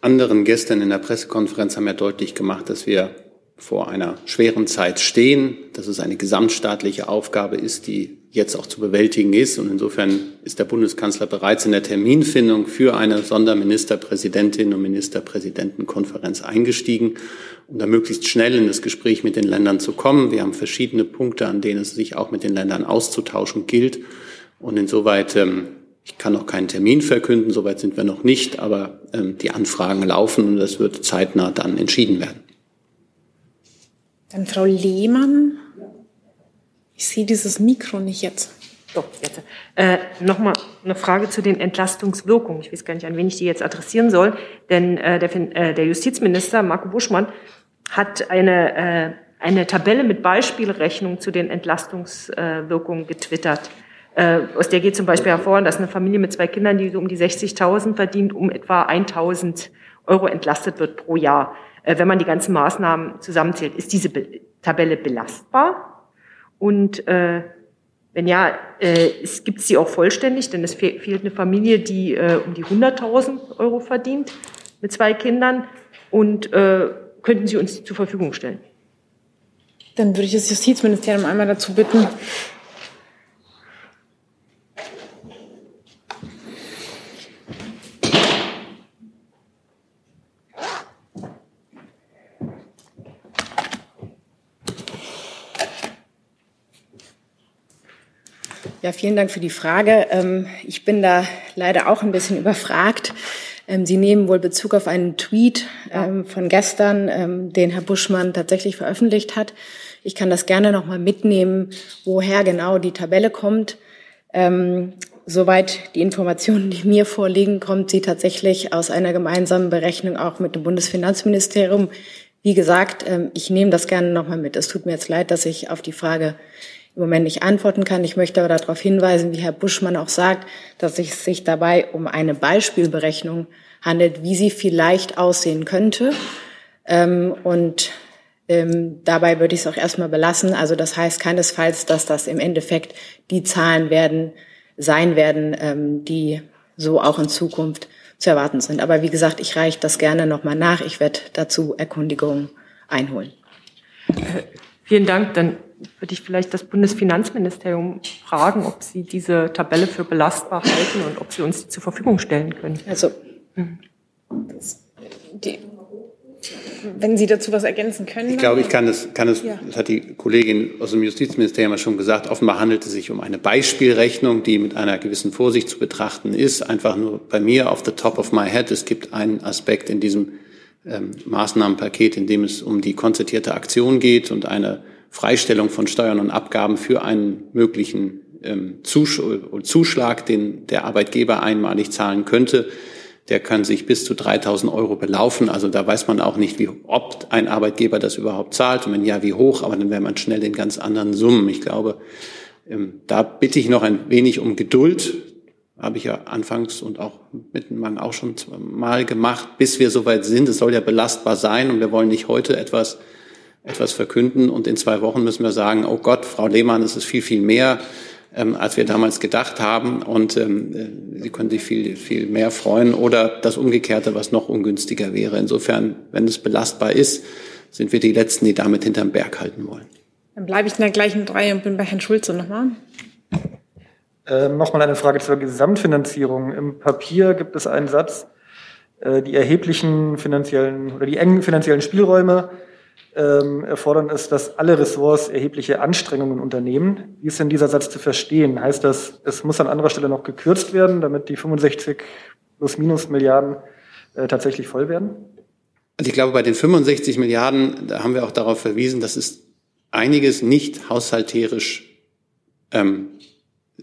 [SPEAKER 2] anderen gestern in der Pressekonferenz haben ja deutlich gemacht, dass wir vor einer schweren Zeit stehen, dass es eine gesamtstaatliche Aufgabe ist, die jetzt auch zu bewältigen ist. Und insofern ist der Bundeskanzler bereits in der Terminfindung für eine Sonderministerpräsidentin und Ministerpräsidentenkonferenz eingestiegen, um da möglichst schnell in das Gespräch mit den Ländern zu kommen. Wir haben verschiedene Punkte, an denen es sich auch mit den Ländern auszutauschen gilt. Und insoweit, ähm, ich kann noch keinen Termin verkünden, soweit sind wir noch nicht, aber ähm, die Anfragen laufen und das wird zeitnah dann entschieden werden.
[SPEAKER 1] Dann Frau Lehmann. Ich sehe dieses Mikro nicht jetzt.
[SPEAKER 9] Doch, jetzt. Äh, Nochmal eine Frage zu den Entlastungswirkungen. Ich weiß gar nicht, an wen ich die jetzt adressieren soll. Denn äh, der, äh, der Justizminister Marco Buschmann hat eine, äh, eine Tabelle mit Beispielrechnung zu den Entlastungswirkungen getwittert. Äh, aus der geht zum Beispiel hervor, dass eine Familie mit zwei Kindern, die so um die 60.000 verdient, um etwa 1.000 Euro entlastet wird pro Jahr. Äh, wenn man die ganzen Maßnahmen zusammenzählt, ist diese Be Tabelle belastbar? Und äh, wenn ja, äh, gibt es sie auch vollständig? Denn es fe fehlt eine Familie, die äh, um die 100.000 Euro verdient mit zwei Kindern. Und äh, könnten Sie uns zur Verfügung stellen?
[SPEAKER 1] Dann würde ich das Justizministerium einmal dazu bitten.
[SPEAKER 19] Ja, vielen Dank für die Frage. Ähm, ich bin da leider auch ein bisschen überfragt. Ähm, Sie nehmen wohl Bezug auf einen Tweet ähm, von gestern, den Herr Buschmann tatsächlich veröffentlicht hat. Ich kann das gerne noch mal mitnehmen, woher genau die Tabelle kommt. Soweit die Informationen, die mir vorliegen, kommt sie tatsächlich aus einer gemeinsamen Berechnung auch mit dem Bundesfinanzministerium. Wie gesagt, ich nehme das gerne noch mal mit. Es tut mir jetzt leid, dass ich auf die Frage im Moment nicht antworten kann. Ich möchte aber darauf hinweisen, wie Herr Buschmann auch sagt, dass es sich dabei um eine Beispielberechnung handelt, wie sie vielleicht aussehen könnte. Ähm, und ähm, dabei würde ich es auch erstmal belassen. Also das heißt keinesfalls, dass das im Endeffekt die Zahlen werden, sein werden, ähm, die so auch in Zukunft zu erwarten sind. Aber wie gesagt, ich reiche das gerne nochmal nach. Ich werde dazu Erkundigungen einholen.
[SPEAKER 9] Vielen Dank. Dann würde ich vielleicht das Bundesfinanzministerium fragen, ob Sie diese Tabelle für belastbar halten und ob Sie uns die zur Verfügung stellen können.
[SPEAKER 1] Also, die, wenn Sie dazu was ergänzen können.
[SPEAKER 2] Ich glaube, ich kann es, kann es, ja. das hat die Kollegin aus dem Justizministerium ja schon gesagt, offenbar handelt es sich um eine Beispielrechnung, die mit einer gewissen Vorsicht zu betrachten ist. Einfach nur bei mir auf the top of my head. Es gibt einen Aspekt in diesem ähm, Maßnahmenpaket, in dem es um die konzertierte Aktion geht und eine Freistellung von Steuern und Abgaben für einen möglichen ähm, Zuschlag, den der Arbeitgeber einmalig zahlen könnte. Der kann sich bis zu 3000 Euro belaufen. Also da weiß man auch nicht, wie, ob ein Arbeitgeber das überhaupt zahlt und wenn ja, wie hoch. Aber dann wäre man schnell in ganz anderen Summen. Ich glaube, ähm, da bitte ich noch ein wenig um Geduld. Habe ich ja anfangs und auch mitten auch schon mal gemacht, bis wir soweit sind. Es soll ja belastbar sein und wir wollen nicht heute etwas etwas verkünden und in zwei Wochen müssen wir sagen, oh Gott, Frau Lehmann, es ist viel, viel mehr, ähm, als wir damals gedacht haben und ähm, äh, Sie können sich viel, viel mehr freuen oder das Umgekehrte, was noch ungünstiger wäre. Insofern, wenn es belastbar ist, sind wir die Letzten, die damit hinterm Berg halten wollen.
[SPEAKER 1] Dann bleibe ich in der gleichen Reihe und bin bei Herrn Schulze nochmal.
[SPEAKER 14] Ähm, Nochmal eine Frage zur Gesamtfinanzierung. Im Papier gibt es einen Satz, äh, die erheblichen finanziellen oder die engen finanziellen Spielräume ähm, erfordern es, dass alle Ressorts erhebliche Anstrengungen unternehmen. Wie ist denn dieser Satz zu verstehen? Heißt das, es muss an anderer Stelle noch gekürzt werden, damit die 65 plus minus Milliarden äh, tatsächlich voll werden?
[SPEAKER 2] Also ich glaube, bei den 65 Milliarden, da haben wir auch darauf verwiesen, dass es einiges nicht haushalterisch, ähm,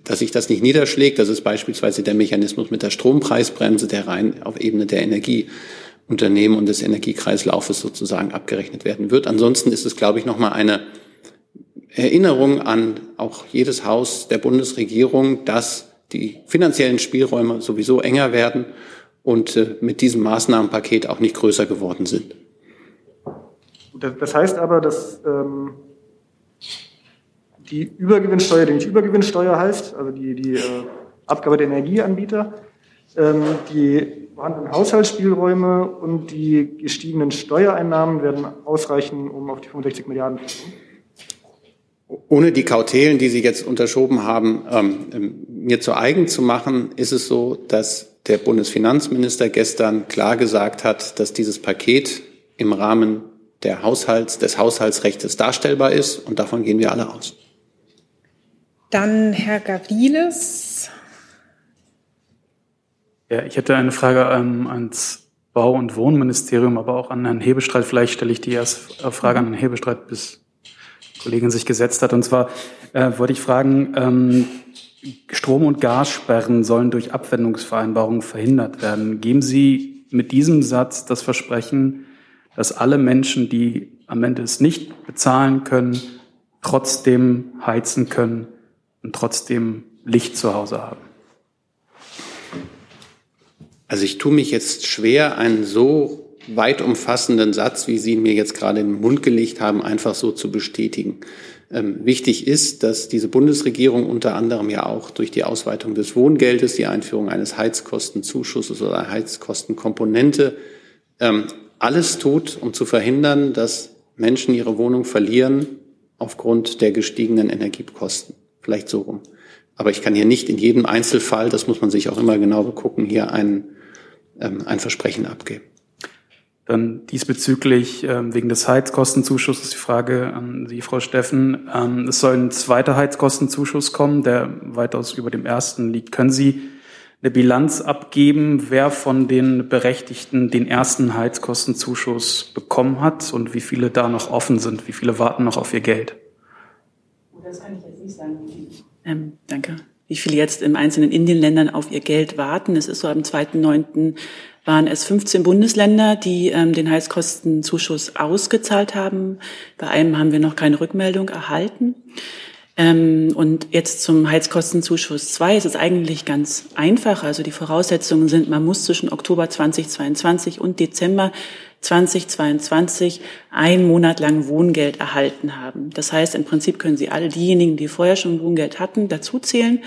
[SPEAKER 2] dass sich das nicht niederschlägt. Das ist beispielsweise der Mechanismus mit der Strompreisbremse, der rein auf Ebene der Energie Unternehmen und des Energiekreislaufes sozusagen abgerechnet werden wird. Ansonsten ist es, glaube ich, nochmal eine Erinnerung an auch jedes Haus der Bundesregierung, dass die finanziellen Spielräume sowieso enger werden und äh, mit diesem Maßnahmenpaket auch nicht größer geworden sind.
[SPEAKER 14] Das heißt aber, dass ähm, die Übergewinnsteuer, die nicht Übergewinnsteuer heißt, also die, die äh, Abgabe der Energieanbieter, ähm, die vorhandenen Haushaltsspielräume und die gestiegenen Steuereinnahmen werden ausreichen, um auf die 65 Milliarden zu kommen?
[SPEAKER 2] Ohne die Kautelen, die Sie jetzt unterschoben haben, ähm, ähm, mir zu eigen zu machen, ist es so, dass der Bundesfinanzminister gestern klar gesagt hat, dass dieses Paket im Rahmen der Haushalts, des Haushaltsrechts darstellbar ist. Und davon gehen wir alle aus.
[SPEAKER 1] Dann Herr Gavrilis.
[SPEAKER 12] Ja, ich hätte eine Frage ähm, ans Bau- und Wohnministerium, aber auch an Herrn Hebestreit. Vielleicht stelle ich die erste Frage an Herrn Hebestreit, bis die Kollegin sich gesetzt hat. Und zwar äh, wollte ich fragen, ähm, Strom- und Gassperren sollen durch Abwendungsvereinbarungen verhindert werden. Geben Sie mit diesem Satz das Versprechen, dass alle Menschen, die am Ende es nicht bezahlen können, trotzdem heizen können und trotzdem Licht zu Hause haben?
[SPEAKER 2] Also ich tue mich jetzt schwer, einen so weit umfassenden Satz, wie Sie ihn mir jetzt gerade in den Mund gelegt haben, einfach so zu bestätigen. Ähm, wichtig ist, dass diese Bundesregierung unter anderem ja auch durch die Ausweitung des Wohngeldes, die Einführung eines Heizkostenzuschusses oder Heizkostenkomponente ähm, alles tut, um zu verhindern, dass Menschen ihre Wohnung verlieren aufgrund der gestiegenen Energiekosten. Vielleicht so rum. Aber ich kann hier nicht in jedem Einzelfall, das muss man sich auch immer genau begucken, hier einen ähm, ein Versprechen abgeben.
[SPEAKER 12] Dann diesbezüglich ähm, wegen des Heizkostenzuschusses die Frage an Sie, Frau Steffen. Ähm, es soll ein zweiter Heizkostenzuschuss kommen, der weitaus über dem ersten liegt. Können Sie eine Bilanz abgeben, wer von den Berechtigten den ersten Heizkostenzuschuss bekommen hat und wie viele da noch offen sind? Wie viele warten noch auf ihr Geld?
[SPEAKER 20] Das kann ich jetzt nicht sagen. Ähm, danke. Wie viele jetzt im einzelnen Indienländern auf ihr Geld warten? Es ist so am 2.9 waren es 15 Bundesländer, die ähm, den Heizkostenzuschuss ausgezahlt haben. Bei einem haben wir noch keine Rückmeldung erhalten. Ähm, und jetzt zum Heizkostenzuschuss 2 ist es eigentlich ganz einfach. Also die Voraussetzungen sind, man muss zwischen Oktober 2022 und Dezember 2022 einen Monat lang Wohngeld erhalten haben. Das heißt, im Prinzip können Sie alle diejenigen, die vorher schon Wohngeld hatten, dazuzählen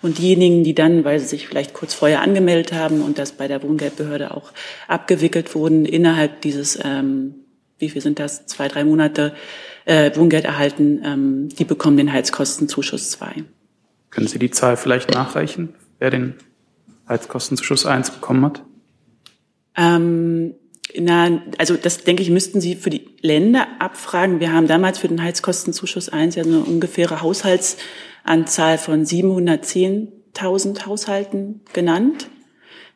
[SPEAKER 20] und diejenigen, die dann, weil sie sich vielleicht kurz vorher angemeldet haben und das bei der Wohngeldbehörde auch abgewickelt wurden, innerhalb dieses, ähm, wie viel sind das, zwei, drei Monate äh, Wohngeld erhalten, ähm, die bekommen den Heizkostenzuschuss 2.
[SPEAKER 12] Können Sie die Zahl vielleicht nachreichen, wer den Heizkostenzuschuss 1 bekommen hat?
[SPEAKER 20] Ähm, na, also das denke ich, müssten Sie für die Länder abfragen. Wir haben damals für den Heizkostenzuschuss 1 ja eine ungefähre Haushaltsanzahl von 710.000 Haushalten genannt.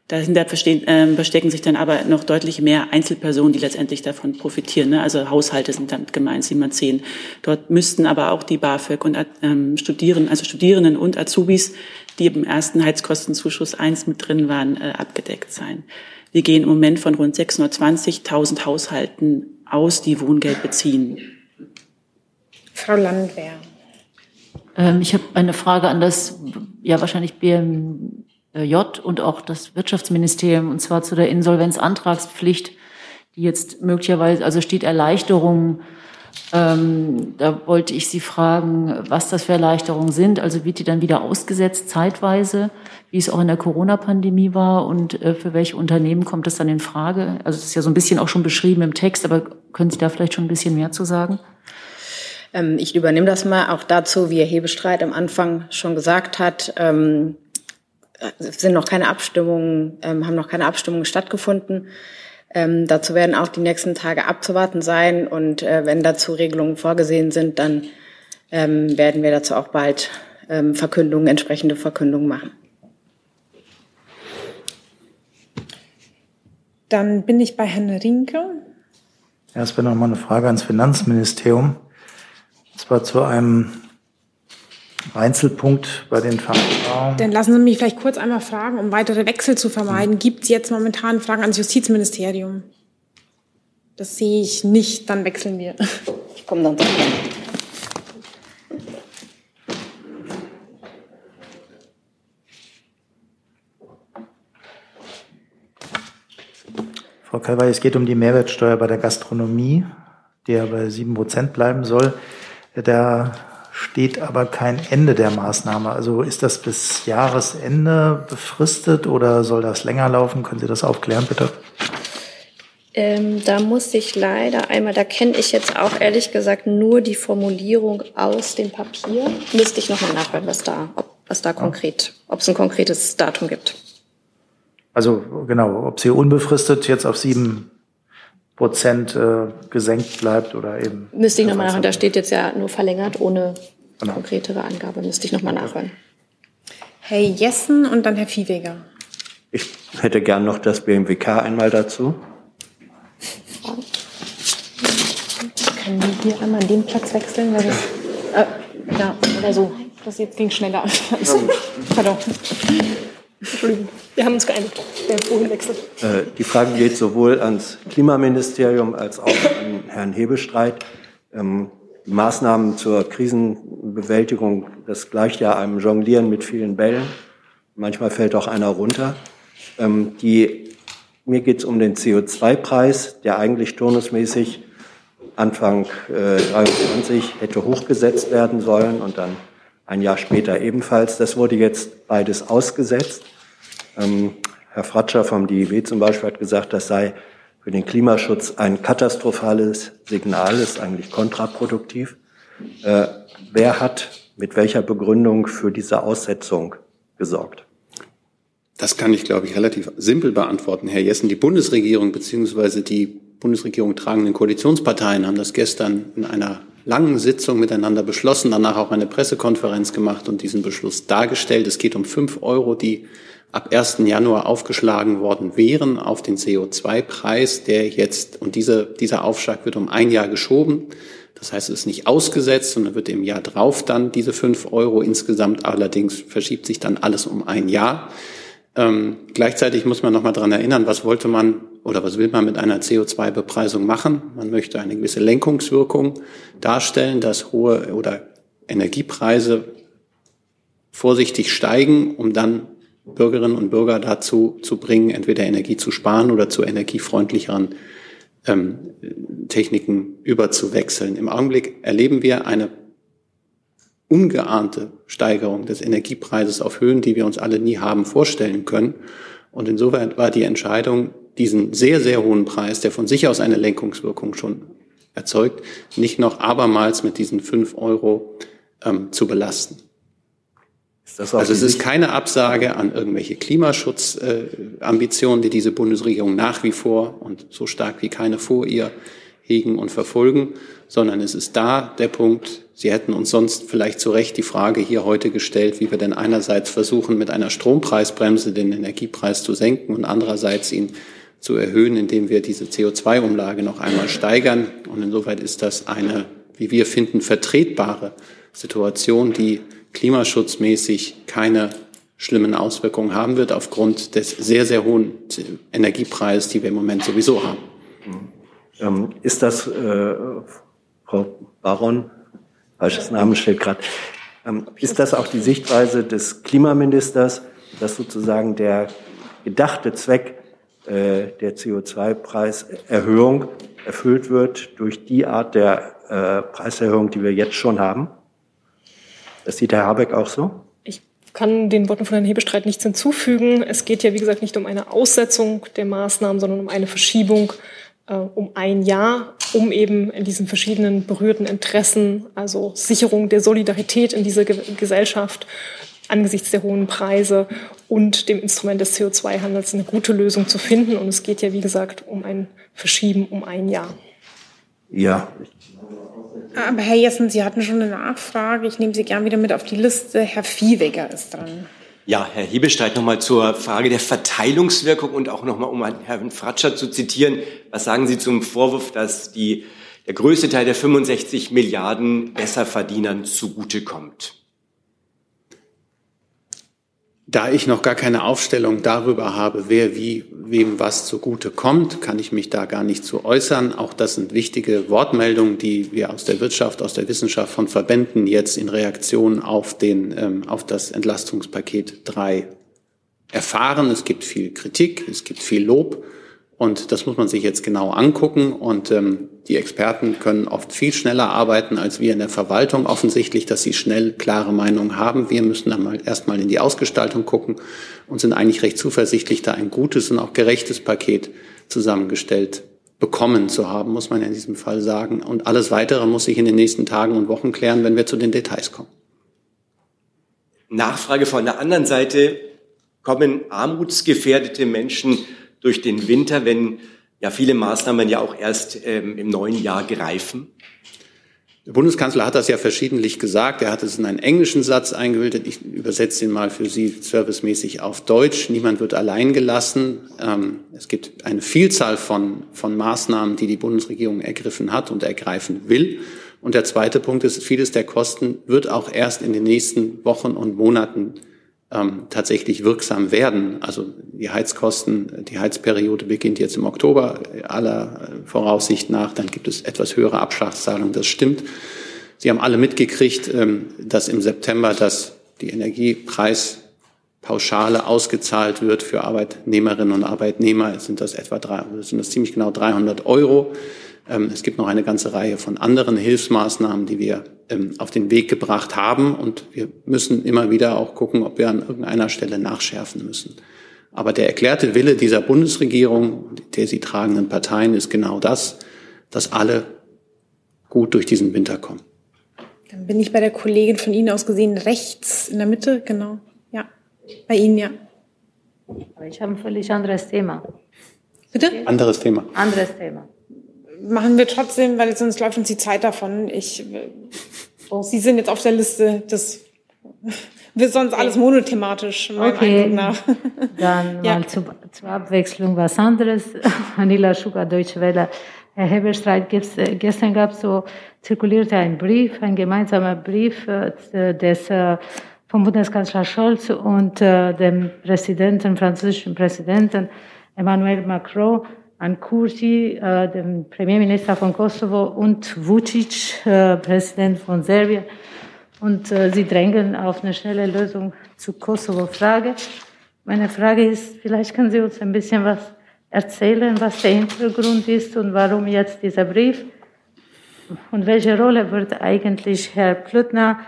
[SPEAKER 20] Dahinter äh, verstecken sich dann aber noch deutlich mehr Einzelpersonen, die letztendlich davon profitieren. Ne? Also Haushalte sind damit gemeint, 710. Dort müssten aber auch die BAföG und ähm, Studierenden, also Studierenden und Azubis, die im ersten Heizkostenzuschuss 1 mit drin waren, äh, abgedeckt sein. Wir gehen im Moment von rund 620.000 Haushalten aus, die Wohngeld beziehen.
[SPEAKER 19] Frau Landwehr.
[SPEAKER 17] Ähm, ich habe eine Frage an das, ja wahrscheinlich BMJ und auch das Wirtschaftsministerium, und zwar zu der Insolvenzantragspflicht, die jetzt möglicherweise, also steht Erleichterung ähm, da wollte ich Sie fragen, was das für Erleichterungen sind. Also wird die dann wieder ausgesetzt zeitweise, wie es auch in der Corona-Pandemie war und äh, für welche Unternehmen kommt das dann in Frage? Also es ist ja so ein bisschen auch schon beschrieben im Text, aber können Sie da vielleicht schon ein bisschen mehr zu sagen?
[SPEAKER 19] Ähm, ich übernehme das mal auch dazu, wie Herr Hebestreit am Anfang schon gesagt hat. Ähm, sind noch keine Abstimmungen, ähm, haben noch keine Abstimmungen stattgefunden. Ähm, dazu werden auch die nächsten Tage abzuwarten sein und äh, wenn dazu Regelungen vorgesehen sind, dann ähm, werden wir dazu auch bald ähm, Verkündungen, entsprechende Verkündungen machen.
[SPEAKER 1] Dann bin ich bei Herrn Rinke.
[SPEAKER 3] Erst wäre noch mal eine Frage ans Finanzministerium. Und zwar zu einem Einzelpunkt bei den Vereinbarungen.
[SPEAKER 1] Dann lassen Sie mich vielleicht kurz einmal fragen, um weitere Wechsel zu vermeiden. Mhm. Gibt es jetzt momentan Fragen ans Justizministerium? Das sehe ich nicht, dann wechseln wir.
[SPEAKER 19] Ich komme dann zurück.
[SPEAKER 3] Frau Kalwey, es geht um die Mehrwertsteuer bei der Gastronomie, die ja bei sieben Prozent bleiben soll. Da steht aber kein Ende der Maßnahme. Also ist das bis Jahresende befristet oder soll das länger laufen? Können Sie das aufklären, bitte?
[SPEAKER 16] Ähm, da muss ich leider einmal, da kenne ich jetzt auch ehrlich gesagt nur die Formulierung aus dem Papier. Müsste ich nochmal nachhören, was da, ob, was da konkret, ob es ein konkretes Datum gibt.
[SPEAKER 3] Also genau, ob sie unbefristet jetzt auf sieben Prozent äh, gesenkt bleibt oder eben.
[SPEAKER 16] Müsste ich nochmal nachhören. Da steht jetzt ja nur verlängert ohne genau. konkretere Angabe. Müsste ich nochmal nachhören.
[SPEAKER 1] Herr Jessen und dann Herr Viehweger.
[SPEAKER 7] Ich hätte gern noch das BMWK einmal dazu.
[SPEAKER 1] Können wir hier einmal den Platz wechseln? Weil das, äh, ja, oder so. Das jetzt ging schneller. Pardon.
[SPEAKER 4] Entschuldigung, wir haben uns geeinigt. Der Wohnwechsel.
[SPEAKER 7] Äh, die Frage geht sowohl ans Klimaministerium als auch an Herrn Hebestreit. Ähm, die Maßnahmen zur Krisenbewältigung, das gleicht ja einem Jonglieren mit vielen Bällen. Manchmal fällt auch einer runter. Ähm, die, mir geht es um den CO2-Preis, der eigentlich turnusmäßig Anfang äh, 23 hätte hochgesetzt werden sollen und dann ein Jahr später ebenfalls. Das wurde jetzt beides ausgesetzt. Ähm, Herr Fratscher vom DIW zum Beispiel hat gesagt, das sei für den Klimaschutz ein katastrophales Signal, ist eigentlich kontraproduktiv. Äh, wer hat mit welcher Begründung für diese Aussetzung gesorgt?
[SPEAKER 2] Das kann ich, glaube ich, relativ simpel beantworten, Herr Jessen. Die Bundesregierung bzw. die Bundesregierung tragenden Koalitionsparteien haben das gestern in einer langen Sitzung miteinander beschlossen, danach auch eine Pressekonferenz gemacht und diesen Beschluss dargestellt. Es geht um fünf Euro, die ab 1. Januar aufgeschlagen worden wären auf den CO2-Preis, der jetzt, und diese, dieser Aufschlag wird um ein Jahr geschoben. Das heißt, es ist nicht ausgesetzt, sondern wird im Jahr drauf dann diese fünf Euro insgesamt. Allerdings verschiebt sich dann alles um ein Jahr. Ähm, gleichzeitig muss man noch mal daran erinnern, was wollte man oder was will man mit einer CO2-Bepreisung machen? Man möchte eine gewisse Lenkungswirkung darstellen, dass hohe oder Energiepreise vorsichtig steigen, um dann Bürgerinnen und Bürger dazu zu bringen, entweder Energie zu sparen oder zu energiefreundlicheren ähm, Techniken überzuwechseln. Im Augenblick erleben wir eine ungeahnte Steigerung des Energiepreises auf Höhen, die wir uns alle nie haben vorstellen können. Und insoweit war die Entscheidung, diesen sehr, sehr hohen Preis, der von sich aus eine Lenkungswirkung schon erzeugt, nicht noch abermals mit diesen fünf Euro ähm, zu belasten also es ist keine Absage an irgendwelche Klimaschutzambitionen, äh, die diese Bundesregierung nach wie vor und so stark wie keine vor ihr hegen und verfolgen, sondern es ist da der Punkt, Sie hätten uns sonst vielleicht zu Recht die Frage hier heute gestellt, wie wir denn einerseits versuchen, mit einer Strompreisbremse den Energiepreis zu senken und andererseits ihn zu erhöhen, indem wir diese CO2-Umlage noch einmal steigern. Und insoweit ist das eine, wie wir finden, vertretbare Situation, die klimaschutzmäßig keine schlimmen Auswirkungen haben wird aufgrund des sehr, sehr hohen Energiepreises, die wir im Moment sowieso haben.
[SPEAKER 7] Ähm, ist das, äh, Frau Baron, falsches Name steht gerade, ähm, ist das auch die Sichtweise des Klimaministers, dass sozusagen der gedachte Zweck äh, der CO2-Preiserhöhung erfüllt wird durch die Art der äh, Preiserhöhung, die wir jetzt schon haben? Das sieht Herr Habeck auch so?
[SPEAKER 4] Ich kann den Worten von Herrn Hebestreit nichts hinzufügen. Es geht ja, wie gesagt, nicht um eine Aussetzung der Maßnahmen, sondern um eine Verschiebung um ein Jahr, um eben in diesen verschiedenen berührten Interessen, also Sicherung der Solidarität in dieser Ge Gesellschaft angesichts der hohen Preise und dem Instrument des CO2-Handels eine gute Lösung zu finden. Und es geht ja, wie gesagt, um ein Verschieben um ein Jahr.
[SPEAKER 7] Ja,
[SPEAKER 1] aber Herr Jessen, Sie hatten schon eine Nachfrage. Ich nehme Sie gern wieder mit auf die Liste. Herr Viehweger ist dran.
[SPEAKER 13] Ja, Herr Hebelstein, nochmal zur Frage der Verteilungswirkung und auch nochmal, um Herrn Fratscher zu zitieren. Was sagen Sie zum Vorwurf, dass die, der größte Teil der 65 Milliarden Besserverdienern zugutekommt?
[SPEAKER 2] Da ich noch gar keine Aufstellung darüber habe, wer wie wem was zugute kommt, kann ich mich da gar nicht zu äußern. Auch das sind wichtige Wortmeldungen, die wir aus der Wirtschaft, aus der Wissenschaft von Verbänden jetzt in Reaktion auf, den, ähm, auf das Entlastungspaket 3 erfahren. Es gibt viel Kritik, es gibt viel Lob. Und das muss man sich jetzt genau angucken. Und ähm, die Experten können oft viel schneller arbeiten als wir in der Verwaltung. Offensichtlich, dass sie schnell klare Meinungen haben. Wir müssen dann mal erstmal in die Ausgestaltung gucken und sind eigentlich recht zuversichtlich, da ein gutes und auch gerechtes Paket zusammengestellt bekommen zu haben, muss man in diesem Fall sagen. Und alles Weitere muss sich in den nächsten Tagen und Wochen klären, wenn wir zu den Details kommen.
[SPEAKER 13] Nachfrage von der anderen Seite. Kommen armutsgefährdete Menschen durch den Winter, wenn ja viele Maßnahmen ja auch erst ähm, im neuen Jahr greifen?
[SPEAKER 2] Der Bundeskanzler hat das ja verschiedentlich gesagt. Er hat es in einen englischen Satz eingebildet. Ich übersetze ihn mal für Sie servicemäßig auf Deutsch. Niemand wird allein gelassen. Ähm, es gibt eine Vielzahl von, von Maßnahmen, die die Bundesregierung ergriffen hat und ergreifen will. Und der zweite Punkt ist, vieles der Kosten wird auch erst in den nächsten Wochen und Monaten ähm, tatsächlich wirksam werden. Also die Heizkosten, die Heizperiode beginnt jetzt im Oktober aller Voraussicht nach. Dann gibt es etwas höhere Abschlagszahlungen. Das stimmt. Sie haben alle mitgekriegt, ähm, dass im September das, die Energiepreispauschale ausgezahlt wird für Arbeitnehmerinnen und Arbeitnehmer. Sind das etwa drei, sind das ziemlich genau 300 Euro. Ähm, es gibt noch eine ganze Reihe von anderen Hilfsmaßnahmen, die wir ähm, auf den Weg gebracht haben. Und wir müssen immer wieder auch gucken, ob wir an irgendeiner Stelle nachschärfen müssen. Aber der erklärte Wille dieser Bundesregierung, der sie tragenden Parteien, ist genau das, dass alle gut durch diesen Winter kommen.
[SPEAKER 1] Dann bin ich bei der Kollegin von Ihnen aus gesehen rechts in der Mitte, genau. Ja, bei Ihnen, ja.
[SPEAKER 21] Aber ich habe ein völlig anderes Thema.
[SPEAKER 1] Bitte?
[SPEAKER 2] Anderes Thema.
[SPEAKER 21] Anderes Thema.
[SPEAKER 1] Machen wir trotzdem, weil sonst läuft uns die Zeit davon. Ich, oh, Sie sind jetzt auf der Liste. Das wird sonst alles monothematisch, meinem
[SPEAKER 21] okay.
[SPEAKER 1] Eindruck nach.
[SPEAKER 21] Dann ja. mal zu, zur Abwechslung was anderes. Anila Schuka, Deutsche Welle. Herr Heberstreit, gestern gab es so, zirkulierte ein Brief, ein gemeinsamer Brief äh, des äh, vom Bundeskanzler Scholz und äh, dem Präsidenten, französischen Präsidenten Emmanuel Macron an Kurti, äh, dem Premierminister von Kosovo und Vucic, äh, Präsident von Serbien. Und äh, sie drängen auf eine schnelle Lösung zur Kosovo-Frage. Meine Frage ist, vielleicht können Sie uns ein bisschen was erzählen, was der Hintergrund ist und warum jetzt dieser Brief? Und welche Rolle wird eigentlich Herr Plüttner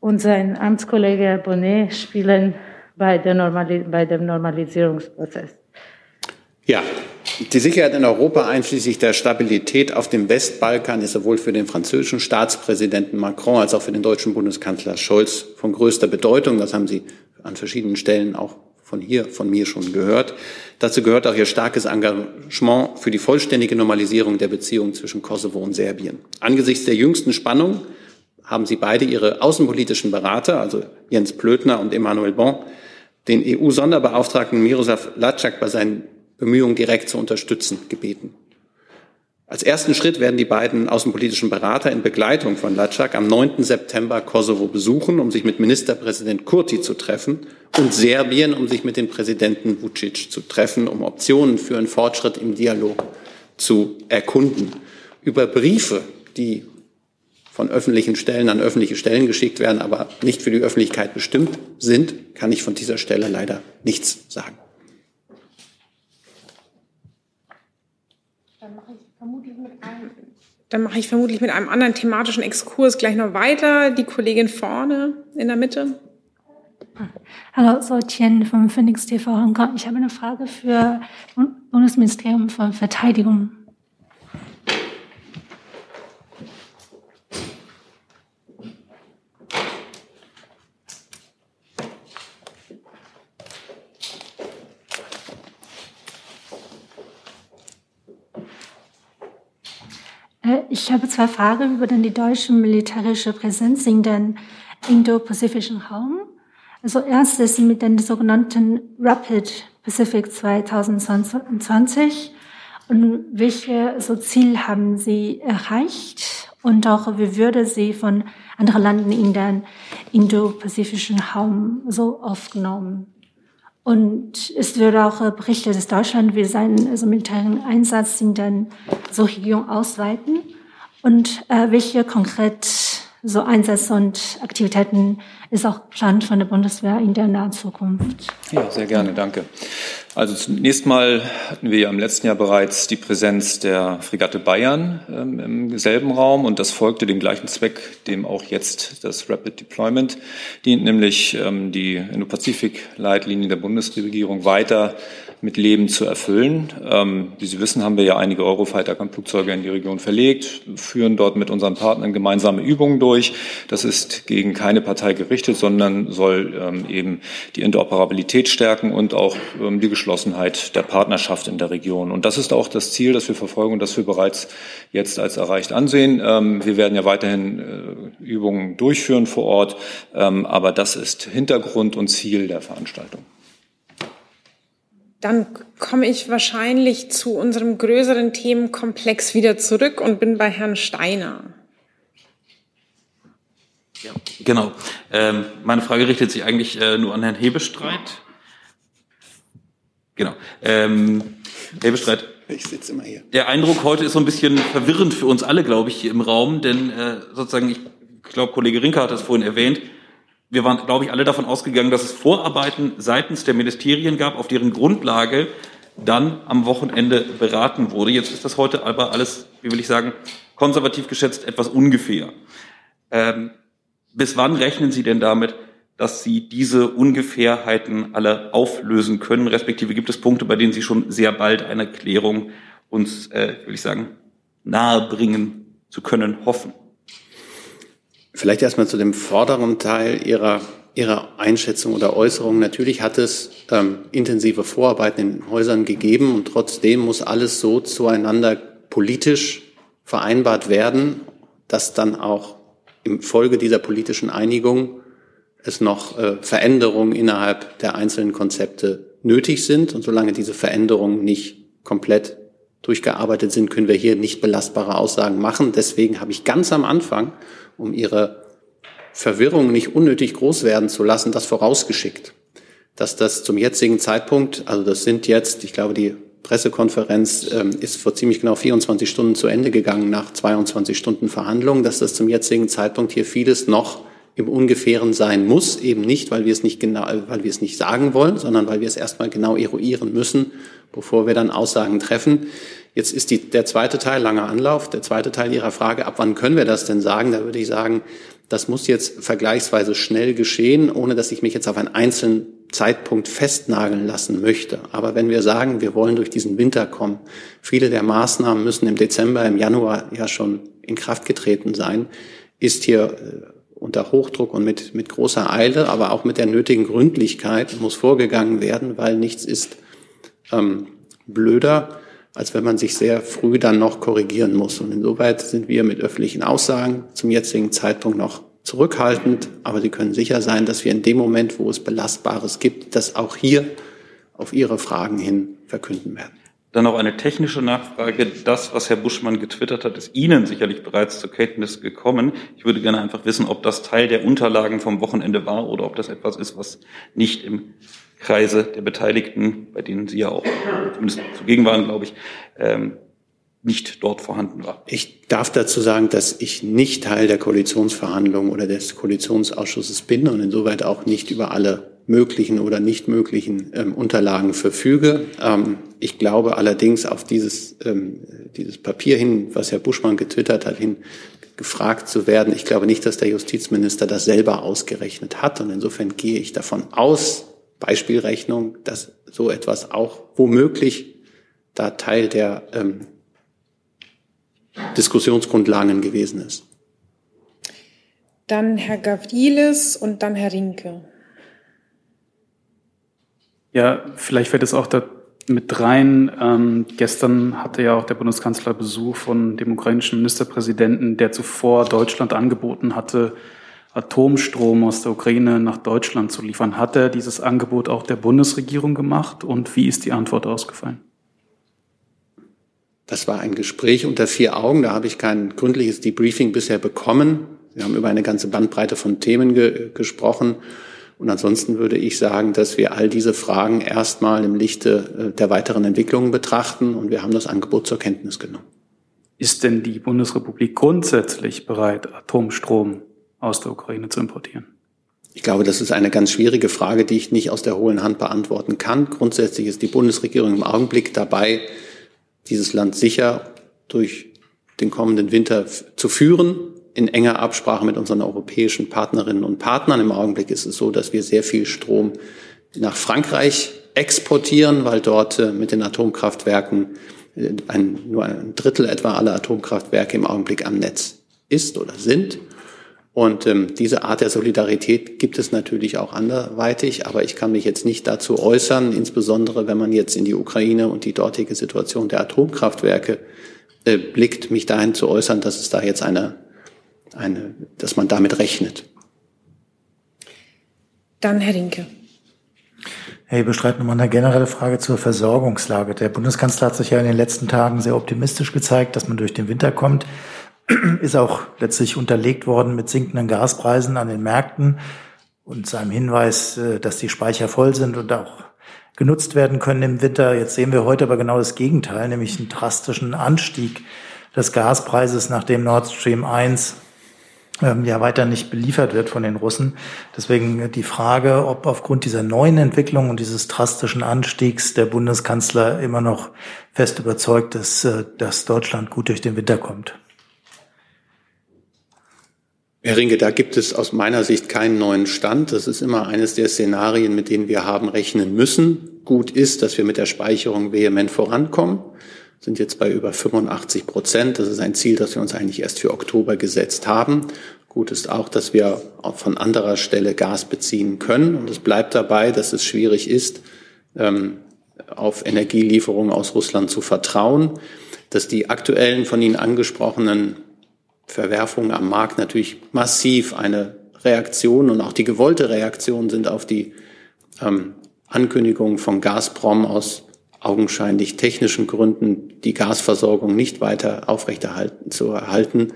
[SPEAKER 21] und sein Amtskollege Bonnet spielen bei, der Normali bei dem Normalisierungsprozess?
[SPEAKER 2] Ja, die Sicherheit in Europa einschließlich der Stabilität auf dem Westbalkan ist sowohl für den französischen Staatspräsidenten Macron als auch für den deutschen Bundeskanzler Scholz von größter Bedeutung. Das haben Sie an verschiedenen Stellen auch von hier, von mir schon gehört. Dazu gehört auch Ihr starkes Engagement für die vollständige Normalisierung der Beziehungen zwischen Kosovo und Serbien. Angesichts der jüngsten Spannung haben Sie beide Ihre außenpolitischen Berater, also Jens Plötner und Emmanuel Bon, den EU-Sonderbeauftragten Miroslav Lacak bei seinen Bemühungen direkt zu unterstützen, gebeten. Als ersten Schritt werden die beiden außenpolitischen Berater in Begleitung von Lacak am 9. September Kosovo besuchen, um sich mit Ministerpräsident Kurti zu treffen und Serbien, um sich mit dem Präsidenten Vucic zu treffen, um Optionen für einen Fortschritt im Dialog zu erkunden. Über Briefe, die von öffentlichen Stellen an öffentliche Stellen geschickt werden, aber nicht für die Öffentlichkeit bestimmt sind, kann ich von dieser Stelle leider nichts sagen.
[SPEAKER 1] Dann mache ich vermutlich mit einem anderen thematischen Exkurs gleich noch weiter. Die Kollegin vorne in der Mitte.
[SPEAKER 22] Hallo, so Tien vom Phoenix TV Hongkong. Ich habe eine Frage für Bundesministerium für Verteidigung. Ich habe zwei Fragen über die deutsche militärische Präsenz in den Indo-Pazifischen Raum. Also erstes mit den sogenannten Rapid Pacific 2020 und welche so Ziel haben Sie erreicht und auch wie würde sie von anderen Ländern in den Indo-Pazifischen Raum so aufgenommen? Und es wird auch berichtet, dass Deutschland will seinen also militären Einsatz in den so Region ausweiten. Und äh, welche konkret so Einsätze und Aktivitäten ist auch geplant von der Bundeswehr in der nahen Zukunft?
[SPEAKER 23] Ja, sehr gerne, danke. Also zunächst mal hatten wir ja im letzten Jahr bereits die Präsenz der Fregatte Bayern ähm, im selben Raum und das folgte dem gleichen Zweck, dem auch jetzt das Rapid Deployment dient, nämlich ähm, die Indo-Pazifik-Leitlinien der Bundesregierung weiter mit Leben zu erfüllen. Ähm, wie Sie wissen, haben wir ja einige Eurofighter-Kampfflugzeuge in die Region verlegt, führen dort mit unseren Partnern gemeinsame Übungen durch. Das ist gegen keine Partei gerichtet, sondern soll ähm, eben die Interoperabilität stärken und auch ähm, die Geschlossenheit der Partnerschaft in der Region. Und das ist auch das Ziel, das wir verfolgen und das wir bereits jetzt als erreicht ansehen. Ähm, wir werden ja weiterhin äh, Übungen durchführen vor Ort, ähm, aber das ist Hintergrund und Ziel der Veranstaltung.
[SPEAKER 1] Dann komme ich wahrscheinlich zu unserem größeren Themenkomplex wieder zurück und bin bei Herrn Steiner.
[SPEAKER 11] Ja, genau. Ähm, meine Frage richtet sich eigentlich äh, nur an Herrn Hebestreit. Genau. Ähm, Hebestreit.
[SPEAKER 2] Ich sitze immer hier.
[SPEAKER 11] Der Eindruck heute ist so ein bisschen verwirrend für uns alle, glaube ich, hier im Raum, denn äh, sozusagen, ich glaube, Kollege Rinker hat das vorhin erwähnt, wir waren, glaube ich, alle davon ausgegangen, dass es Vorarbeiten seitens der Ministerien gab, auf deren Grundlage dann am Wochenende beraten wurde. Jetzt ist das heute aber alles, wie will ich sagen, konservativ geschätzt etwas ungefähr. Ähm, bis wann rechnen Sie denn damit, dass Sie diese Ungefährheiten alle auflösen können? Respektive gibt es Punkte, bei denen Sie schon sehr bald eine Klärung uns, äh, will ich sagen, nahebringen zu können, hoffen?
[SPEAKER 2] Vielleicht erstmal zu dem vorderen Teil Ihrer, Ihrer Einschätzung oder Äußerung. Natürlich hat es ähm, intensive Vorarbeiten in den Häusern gegeben und trotzdem muss alles so zueinander politisch vereinbart werden, dass dann auch im Folge dieser politischen Einigung es noch äh, Veränderungen innerhalb der einzelnen Konzepte nötig sind. Und solange diese Veränderungen nicht komplett durchgearbeitet sind, können wir hier nicht belastbare Aussagen machen. Deswegen habe ich ganz am Anfang, um Ihre Verwirrung nicht unnötig groß werden zu lassen, das vorausgeschickt, dass das zum jetzigen Zeitpunkt, also das sind jetzt, ich glaube, die Pressekonferenz ähm, ist vor ziemlich genau 24 Stunden zu Ende gegangen nach 22 Stunden Verhandlungen, dass das zum jetzigen Zeitpunkt hier vieles noch im Ungefähren sein muss, eben nicht, weil wir es nicht genau, weil wir es nicht sagen wollen, sondern weil wir es erstmal genau eruieren müssen, bevor wir dann Aussagen treffen. Jetzt ist die, der zweite Teil, langer Anlauf, der zweite Teil Ihrer Frage, ab wann können wir das denn sagen? Da würde ich sagen, das muss jetzt vergleichsweise schnell geschehen, ohne dass ich mich jetzt auf einen einzelnen Zeitpunkt festnageln lassen möchte. Aber wenn wir sagen, wir wollen durch diesen Winter kommen, viele der Maßnahmen müssen im Dezember, im Januar ja schon in Kraft getreten sein, ist hier äh, unter Hochdruck und mit, mit großer Eile, aber auch mit der nötigen Gründlichkeit muss vorgegangen werden, weil nichts ist ähm, blöder, als wenn man sich sehr früh dann noch korrigieren muss. Und insoweit sind wir mit öffentlichen Aussagen zum jetzigen Zeitpunkt noch zurückhaltend, aber Sie können sicher sein, dass wir in dem Moment, wo es Belastbares gibt, das auch hier auf Ihre Fragen hin verkünden werden.
[SPEAKER 11] Dann noch eine technische Nachfrage. Das, was Herr Buschmann getwittert hat, ist Ihnen sicherlich bereits zur Kenntnis gekommen. Ich würde gerne einfach wissen, ob das Teil der Unterlagen vom Wochenende war oder ob das etwas ist, was nicht im Kreise der Beteiligten, bei denen Sie ja auch zumindest zugegen waren, glaube ich, ähm, nicht dort vorhanden war.
[SPEAKER 2] Ich darf dazu sagen, dass ich nicht Teil der Koalitionsverhandlungen oder des Koalitionsausschusses bin und insoweit auch nicht über alle möglichen oder nicht möglichen ähm, Unterlagen verfüge. Ähm, ich glaube allerdings auf dieses, ähm, dieses Papier hin, was Herr Buschmann getwittert hat, hin gefragt zu werden. Ich glaube nicht, dass der Justizminister das selber ausgerechnet hat und insofern gehe ich davon aus, Beispielrechnung, dass so etwas auch womöglich da Teil der ähm, Diskussionsgrundlagen gewesen ist.
[SPEAKER 1] Dann Herr Gavrilis und dann Herr Rinke.
[SPEAKER 12] Ja, vielleicht fällt es auch da mit rein. Ähm, gestern hatte ja auch der Bundeskanzler Besuch von dem ukrainischen Ministerpräsidenten, der zuvor Deutschland angeboten hatte, Atomstrom aus der Ukraine nach Deutschland zu liefern. Hat er dieses Angebot auch der Bundesregierung gemacht und wie ist die Antwort ausgefallen?
[SPEAKER 2] Das war ein Gespräch unter vier Augen. Da habe ich kein gründliches Debriefing bisher bekommen. Wir haben über eine ganze Bandbreite von Themen ge gesprochen. Und ansonsten würde ich sagen, dass wir all diese Fragen erstmal im Lichte äh, der weiteren Entwicklungen betrachten und wir haben das Angebot zur Kenntnis genommen.
[SPEAKER 12] Ist denn die Bundesrepublik grundsätzlich bereit, Atomstrom aus der Ukraine zu importieren?
[SPEAKER 2] Ich glaube, das ist eine ganz schwierige Frage, die ich nicht aus der hohlen Hand beantworten kann. Grundsätzlich ist die Bundesregierung im Augenblick dabei, dieses Land sicher durch den kommenden Winter zu führen, in enger Absprache mit unseren europäischen Partnerinnen und Partnern. Im Augenblick ist es so, dass wir sehr viel Strom nach Frankreich exportieren, weil dort äh, mit den Atomkraftwerken äh, ein, nur ein Drittel etwa aller Atomkraftwerke im Augenblick am Netz ist oder sind. Und ähm, diese Art der Solidarität gibt es natürlich auch anderweitig, aber ich kann mich jetzt nicht dazu äußern, insbesondere wenn man jetzt in die Ukraine und die dortige Situation der Atomkraftwerke äh, blickt, mich dahin zu äußern, dass es da jetzt eine, eine, dass man damit rechnet.
[SPEAKER 1] Dann Herr Rinke.
[SPEAKER 3] Herr Bestreit, nochmal eine generelle Frage zur Versorgungslage. Der Bundeskanzler hat sich ja in den letzten Tagen sehr optimistisch gezeigt, dass man durch den Winter kommt ist auch letztlich unterlegt worden mit sinkenden Gaspreisen an den Märkten und seinem Hinweis, äh, dass die Speicher voll sind und auch genutzt werden können im Winter. Jetzt sehen wir heute aber genau das Gegenteil, nämlich einen drastischen Anstieg des Gaspreises, nachdem Nord Stream 1 ähm, ja weiter nicht beliefert wird von den Russen. Deswegen die Frage, ob aufgrund dieser neuen Entwicklung und dieses drastischen Anstiegs der Bundeskanzler immer noch fest überzeugt ist, äh, dass Deutschland gut durch den Winter kommt.
[SPEAKER 2] Herr Rinke, da gibt es aus meiner Sicht keinen neuen Stand. Das ist immer eines der Szenarien, mit denen wir haben rechnen müssen. Gut ist, dass wir mit der Speicherung vehement vorankommen. Sind jetzt bei über 85 Prozent. Das ist ein Ziel, das wir uns eigentlich erst für Oktober gesetzt haben. Gut ist auch, dass wir von anderer Stelle Gas beziehen können. Und es bleibt dabei, dass es schwierig ist, ähm, auf Energielieferungen aus Russland zu vertrauen. dass die aktuellen von Ihnen angesprochenen Verwerfungen am Markt natürlich massiv eine Reaktion und auch die gewollte Reaktion sind auf die ähm, Ankündigung von Gazprom aus augenscheinlich technischen Gründen die Gasversorgung nicht weiter aufrechterhalten zu erhalten,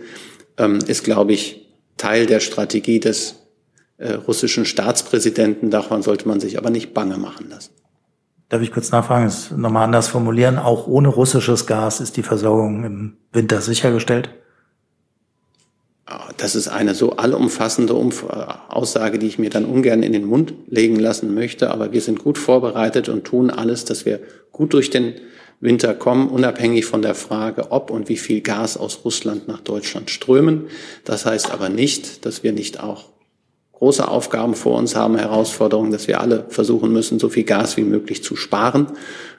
[SPEAKER 2] ähm, ist, glaube ich, Teil der Strategie des äh, russischen Staatspräsidenten. Davon sollte man sich aber nicht bange machen lassen.
[SPEAKER 3] Darf ich kurz nachfragen, es nochmal anders formulieren? Auch ohne russisches Gas ist die Versorgung im Winter sichergestellt?
[SPEAKER 2] Das ist eine so allumfassende Umf Aussage, die ich mir dann ungern in den Mund legen lassen möchte. Aber wir sind gut vorbereitet und tun alles, dass wir gut durch den Winter kommen, unabhängig von der Frage, ob und wie viel Gas aus Russland nach Deutschland strömen. Das heißt aber nicht, dass wir nicht auch große Aufgaben vor uns haben, Herausforderungen, dass wir alle versuchen müssen, so viel Gas wie möglich zu sparen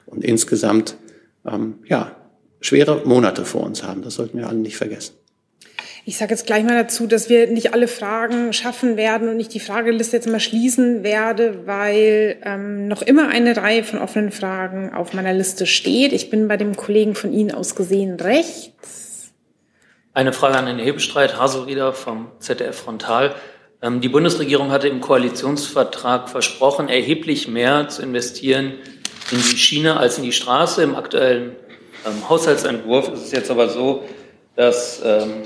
[SPEAKER 2] und insgesamt ähm, ja schwere Monate vor uns haben. Das sollten wir alle nicht vergessen.
[SPEAKER 1] Ich sage jetzt gleich mal dazu, dass wir nicht alle Fragen schaffen werden und ich die Frageliste jetzt mal schließen werde, weil ähm, noch immer eine Reihe von offenen Fragen auf meiner Liste steht. Ich bin bei dem Kollegen von Ihnen aus gesehen rechts.
[SPEAKER 24] Eine Frage an den Hebestreit, Hasorieder vom ZDF Frontal. Ähm, die Bundesregierung hatte im Koalitionsvertrag versprochen, erheblich mehr zu investieren in die Schiene als in die Straße. Im aktuellen ähm, Haushaltsentwurf ist es jetzt aber so, dass ähm,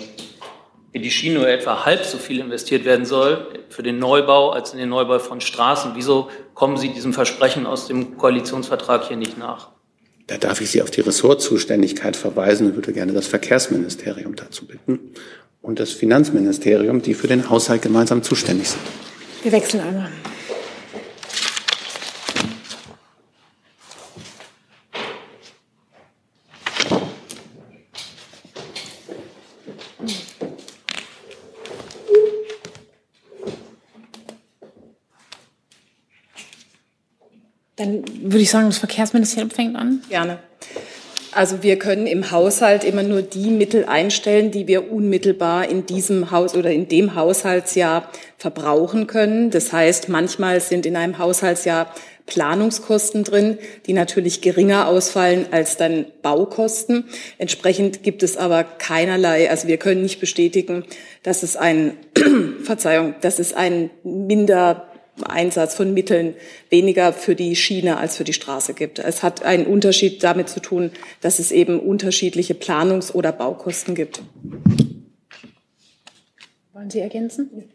[SPEAKER 24] in die Schiene nur etwa halb so viel investiert werden soll für den Neubau als in den Neubau von Straßen. Wieso kommen Sie diesem Versprechen aus dem Koalitionsvertrag hier nicht nach?
[SPEAKER 2] Da darf ich Sie auf die Ressortzuständigkeit verweisen und würde gerne das Verkehrsministerium dazu bitten und das Finanzministerium, die für den Haushalt gemeinsam zuständig sind.
[SPEAKER 1] Wir wechseln einmal. Würde ich sagen, das Verkehrsministerium fängt an.
[SPEAKER 18] Gerne. Also wir können im Haushalt immer nur die Mittel einstellen, die wir unmittelbar in diesem Haus oder in dem Haushaltsjahr verbrauchen können. Das heißt, manchmal sind in einem Haushaltsjahr Planungskosten drin, die natürlich geringer ausfallen als dann Baukosten. Entsprechend gibt es aber keinerlei, also wir können nicht bestätigen, dass es ein, Verzeihung, dass es ein minder Einsatz von Mitteln weniger für die Schiene als für die Straße gibt. Es hat einen Unterschied damit zu tun, dass es eben unterschiedliche Planungs- oder Baukosten gibt.
[SPEAKER 1] Wollen Sie ergänzen?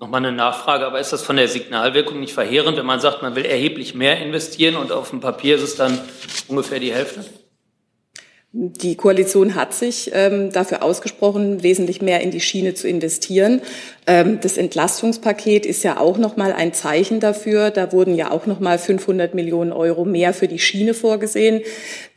[SPEAKER 24] Nochmal eine Nachfrage, aber ist das von der Signalwirkung nicht verheerend, wenn man sagt, man will erheblich mehr investieren und auf dem Papier ist es dann ungefähr die Hälfte?
[SPEAKER 18] Die Koalition hat sich ähm, dafür ausgesprochen, wesentlich mehr in die Schiene zu investieren. Ähm, das Entlastungspaket ist ja auch noch mal ein Zeichen dafür. Da wurden ja auch noch mal 500 Millionen Euro mehr für die Schiene vorgesehen.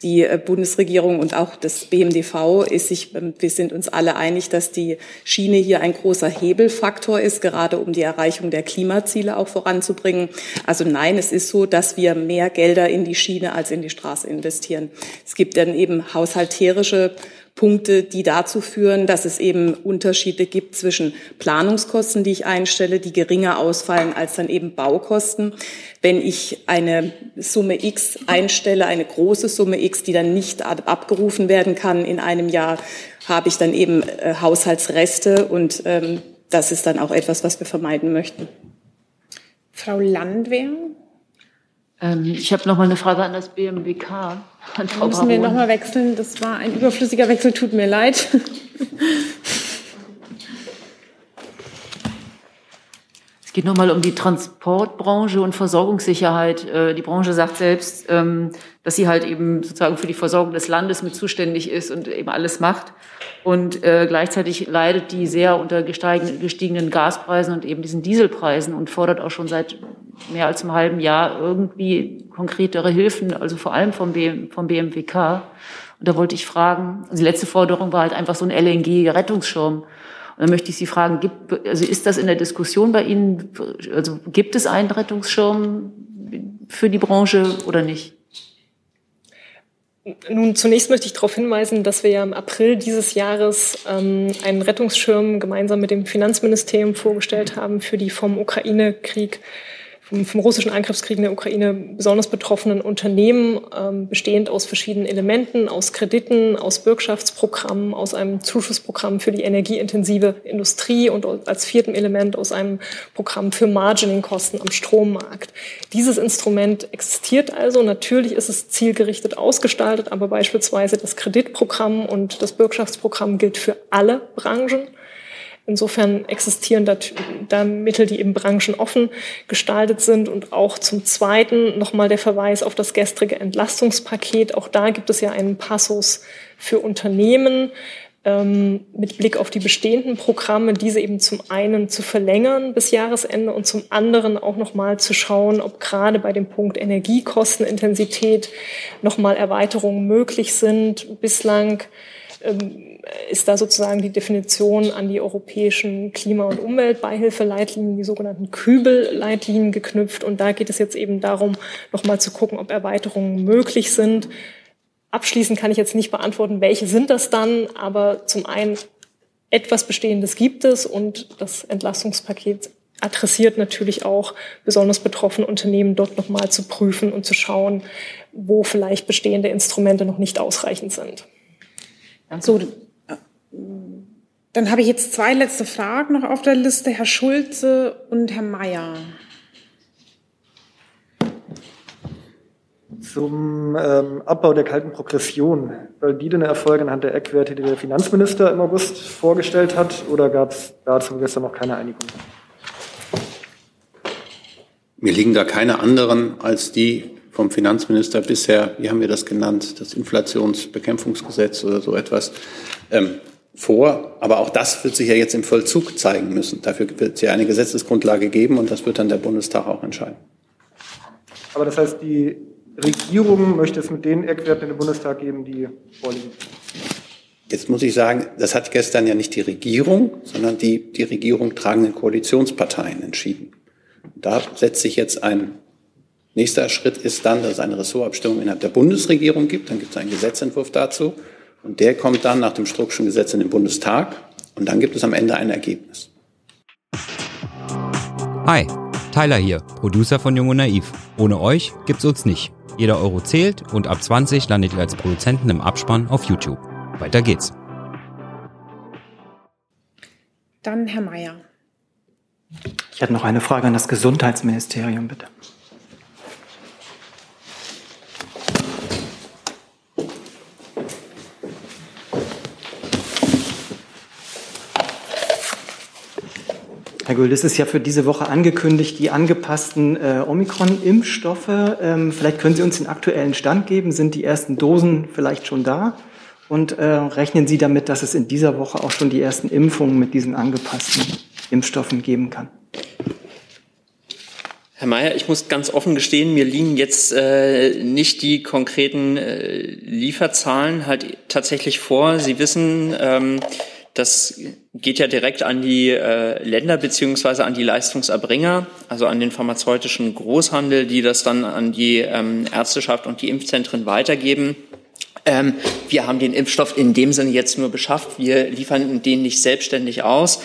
[SPEAKER 18] Die äh, Bundesregierung und auch das BMDV ist sich, ähm, wir sind uns alle einig, dass die Schiene hier ein großer Hebelfaktor ist, gerade um die Erreichung der Klimaziele auch voranzubringen. Also nein, es ist so, dass wir mehr Gelder in die Schiene als in die Straße investieren. Es gibt dann eben haushalterische Punkte, die dazu führen, dass es eben Unterschiede gibt zwischen Planungskosten, die ich einstelle, die geringer ausfallen als dann eben Baukosten. Wenn ich eine Summe X einstelle, eine große Summe X, die dann nicht abgerufen werden kann in einem Jahr, habe ich dann eben äh, Haushaltsreste und ähm, das ist dann auch etwas, was wir vermeiden möchten.
[SPEAKER 1] Frau Landwehr?
[SPEAKER 17] Ähm, ich habe noch mal eine Frage an das BMWK. An
[SPEAKER 1] Frau müssen wir noch mal wechseln. Das war ein überflüssiger Wechsel. Tut mir leid.
[SPEAKER 17] geht nochmal um die Transportbranche und Versorgungssicherheit. Äh, die Branche sagt selbst, ähm, dass sie halt eben sozusagen für die Versorgung des Landes mit zuständig ist und eben alles macht. Und äh, gleichzeitig leidet die sehr unter gestiegenen Gaspreisen und eben diesen Dieselpreisen und fordert auch schon seit mehr als einem halben Jahr irgendwie konkretere Hilfen, also vor allem vom, BM, vom BMWK. Und da wollte ich fragen, also die letzte Forderung war halt einfach so ein LNG-Rettungsschirm. Und dann möchte ich Sie fragen, gibt, also ist das in der Diskussion bei Ihnen, also gibt es einen Rettungsschirm für die Branche oder nicht?
[SPEAKER 4] Nun, zunächst möchte ich darauf hinweisen, dass wir ja im April dieses Jahres ähm, einen Rettungsschirm gemeinsam mit dem Finanzministerium vorgestellt haben für die vom Ukraine-Krieg vom, vom, russischen Angriffskrieg in der Ukraine besonders betroffenen Unternehmen, ähm, bestehend aus verschiedenen Elementen, aus Krediten, aus Bürgschaftsprogrammen, aus einem Zuschussprogramm für die energieintensive Industrie und als viertem Element aus einem Programm für Margining-Kosten am Strommarkt. Dieses Instrument existiert also. Natürlich ist es zielgerichtet ausgestaltet, aber beispielsweise das Kreditprogramm und das Bürgschaftsprogramm gilt für alle Branchen. Insofern existieren da, da, Mittel, die eben branchenoffen gestaltet sind. Und auch zum Zweiten nochmal der Verweis auf das gestrige Entlastungspaket. Auch da gibt es ja einen Passus für Unternehmen ähm, mit Blick auf die bestehenden Programme, diese eben zum einen zu verlängern bis Jahresende und zum anderen auch nochmal zu schauen, ob gerade bei dem Punkt Energiekostenintensität nochmal Erweiterungen möglich sind. Bislang ähm, ist da sozusagen die Definition an die europäischen Klima- und Umweltbeihilfeleitlinien, die sogenannten Kübel-Leitlinien geknüpft. Und da geht es jetzt eben darum, nochmal zu gucken, ob Erweiterungen möglich sind. Abschließend kann ich jetzt nicht beantworten, welche sind das dann, aber zum einen etwas Bestehendes gibt es und das Entlastungspaket adressiert natürlich auch besonders betroffene Unternehmen dort nochmal zu prüfen und zu schauen, wo vielleicht bestehende Instrumente noch nicht ausreichend sind.
[SPEAKER 1] So, dann habe ich jetzt zwei letzte Fragen noch auf der Liste. Herr Schulze und Herr Mayer.
[SPEAKER 14] Zum ähm, Abbau der kalten Progression. Soll die denn erfolgen anhand der Eckwerte, die der Finanzminister im August vorgestellt hat, oder gab es dazu gestern noch keine Einigung?
[SPEAKER 2] Mir liegen da keine anderen als die vom Finanzminister bisher, wie haben wir das genannt, das Inflationsbekämpfungsgesetz oder so etwas, ähm, vor. Aber auch das wird sich ja jetzt im Vollzug zeigen müssen. Dafür wird es ja eine Gesetzesgrundlage geben und das wird dann der Bundestag auch entscheiden.
[SPEAKER 14] Aber das heißt, die Regierung möchte es mit den Eckwerten in den Bundestag geben, die vorliegen.
[SPEAKER 2] Jetzt muss ich sagen, das hat gestern ja nicht die Regierung, sondern die die Regierung tragenden Koalitionsparteien entschieden. Da setzt sich jetzt ein Nächster Schritt ist dann, dass es eine Ressortabstimmung innerhalb der Bundesregierung gibt. Dann gibt es einen Gesetzentwurf dazu. Und der kommt dann nach dem Struckschen Gesetz in den Bundestag. Und dann gibt es am Ende ein Ergebnis.
[SPEAKER 25] Hi, Tyler hier, Producer von Jung und Naiv. Ohne euch gibt's uns nicht. Jeder Euro zählt und ab 20 landet ihr als Produzenten im Abspann auf YouTube. Weiter geht's.
[SPEAKER 1] Dann Herr Mayer.
[SPEAKER 5] Ich hätte noch eine Frage an das Gesundheitsministerium, bitte. Herr Göhl, das ist ja für diese Woche angekündigt, die angepassten äh, Omikron-Impfstoffe. Ähm, vielleicht können Sie uns den aktuellen Stand geben. Sind die ersten Dosen vielleicht schon da? Und äh, rechnen Sie damit, dass es in dieser Woche auch schon die ersten Impfungen mit diesen angepassten Impfstoffen geben kann?
[SPEAKER 26] Herr Mayer, ich muss ganz offen gestehen, mir liegen jetzt äh, nicht die konkreten äh, Lieferzahlen halt tatsächlich vor. Sie wissen, ähm, das geht ja direkt an die äh, Länder beziehungsweise an die Leistungserbringer, also an den pharmazeutischen Großhandel, die das dann an die ähm, Ärzteschaft und die Impfzentren weitergeben. Ähm, wir haben den Impfstoff in dem Sinne jetzt nur beschafft. Wir liefern den nicht selbstständig aus,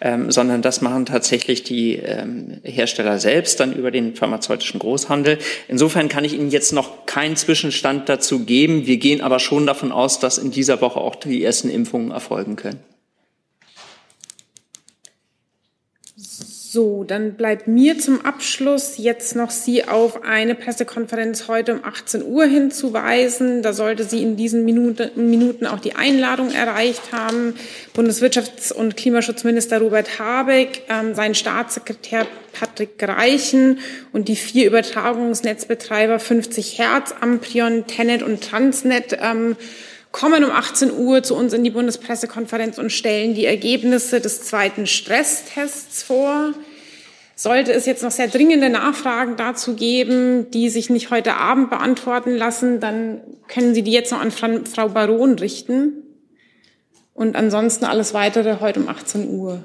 [SPEAKER 26] ähm, sondern das machen tatsächlich die ähm, Hersteller selbst dann über den pharmazeutischen Großhandel. Insofern kann ich Ihnen jetzt noch keinen Zwischenstand dazu geben. Wir gehen aber schon davon aus, dass in dieser Woche auch die ersten Impfungen erfolgen können.
[SPEAKER 1] So, dann bleibt mir zum Abschluss jetzt noch Sie auf eine Pressekonferenz heute um 18 Uhr hinzuweisen. Da sollte Sie in diesen Minuten, Minuten auch die Einladung erreicht haben. Bundeswirtschafts- und Klimaschutzminister Robert Habeck, ähm, sein Staatssekretär Patrick Greichen und die vier Übertragungsnetzbetreiber 50 Hertz, Amprion, Tenet und Transnet ähm, kommen um 18 Uhr zu uns in die Bundespressekonferenz und stellen die Ergebnisse des zweiten Stresstests vor. Sollte es jetzt noch sehr dringende Nachfragen dazu geben, die sich nicht heute Abend beantworten lassen, dann können Sie die jetzt noch an Frau Baron richten. Und ansonsten alles weitere heute um 18 Uhr.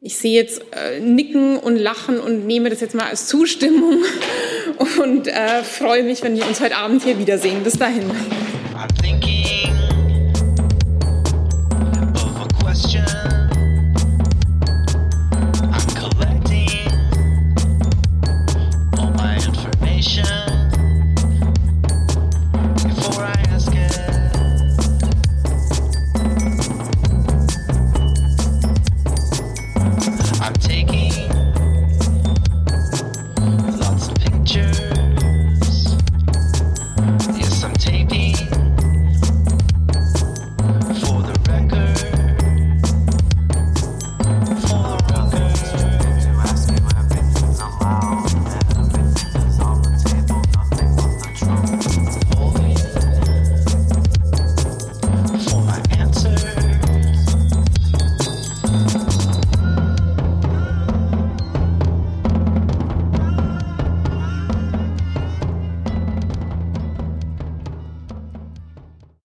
[SPEAKER 1] Ich sehe jetzt äh, Nicken und Lachen und nehme das jetzt mal als Zustimmung und äh, freue mich, wenn wir uns heute Abend hier wiedersehen. Bis dahin.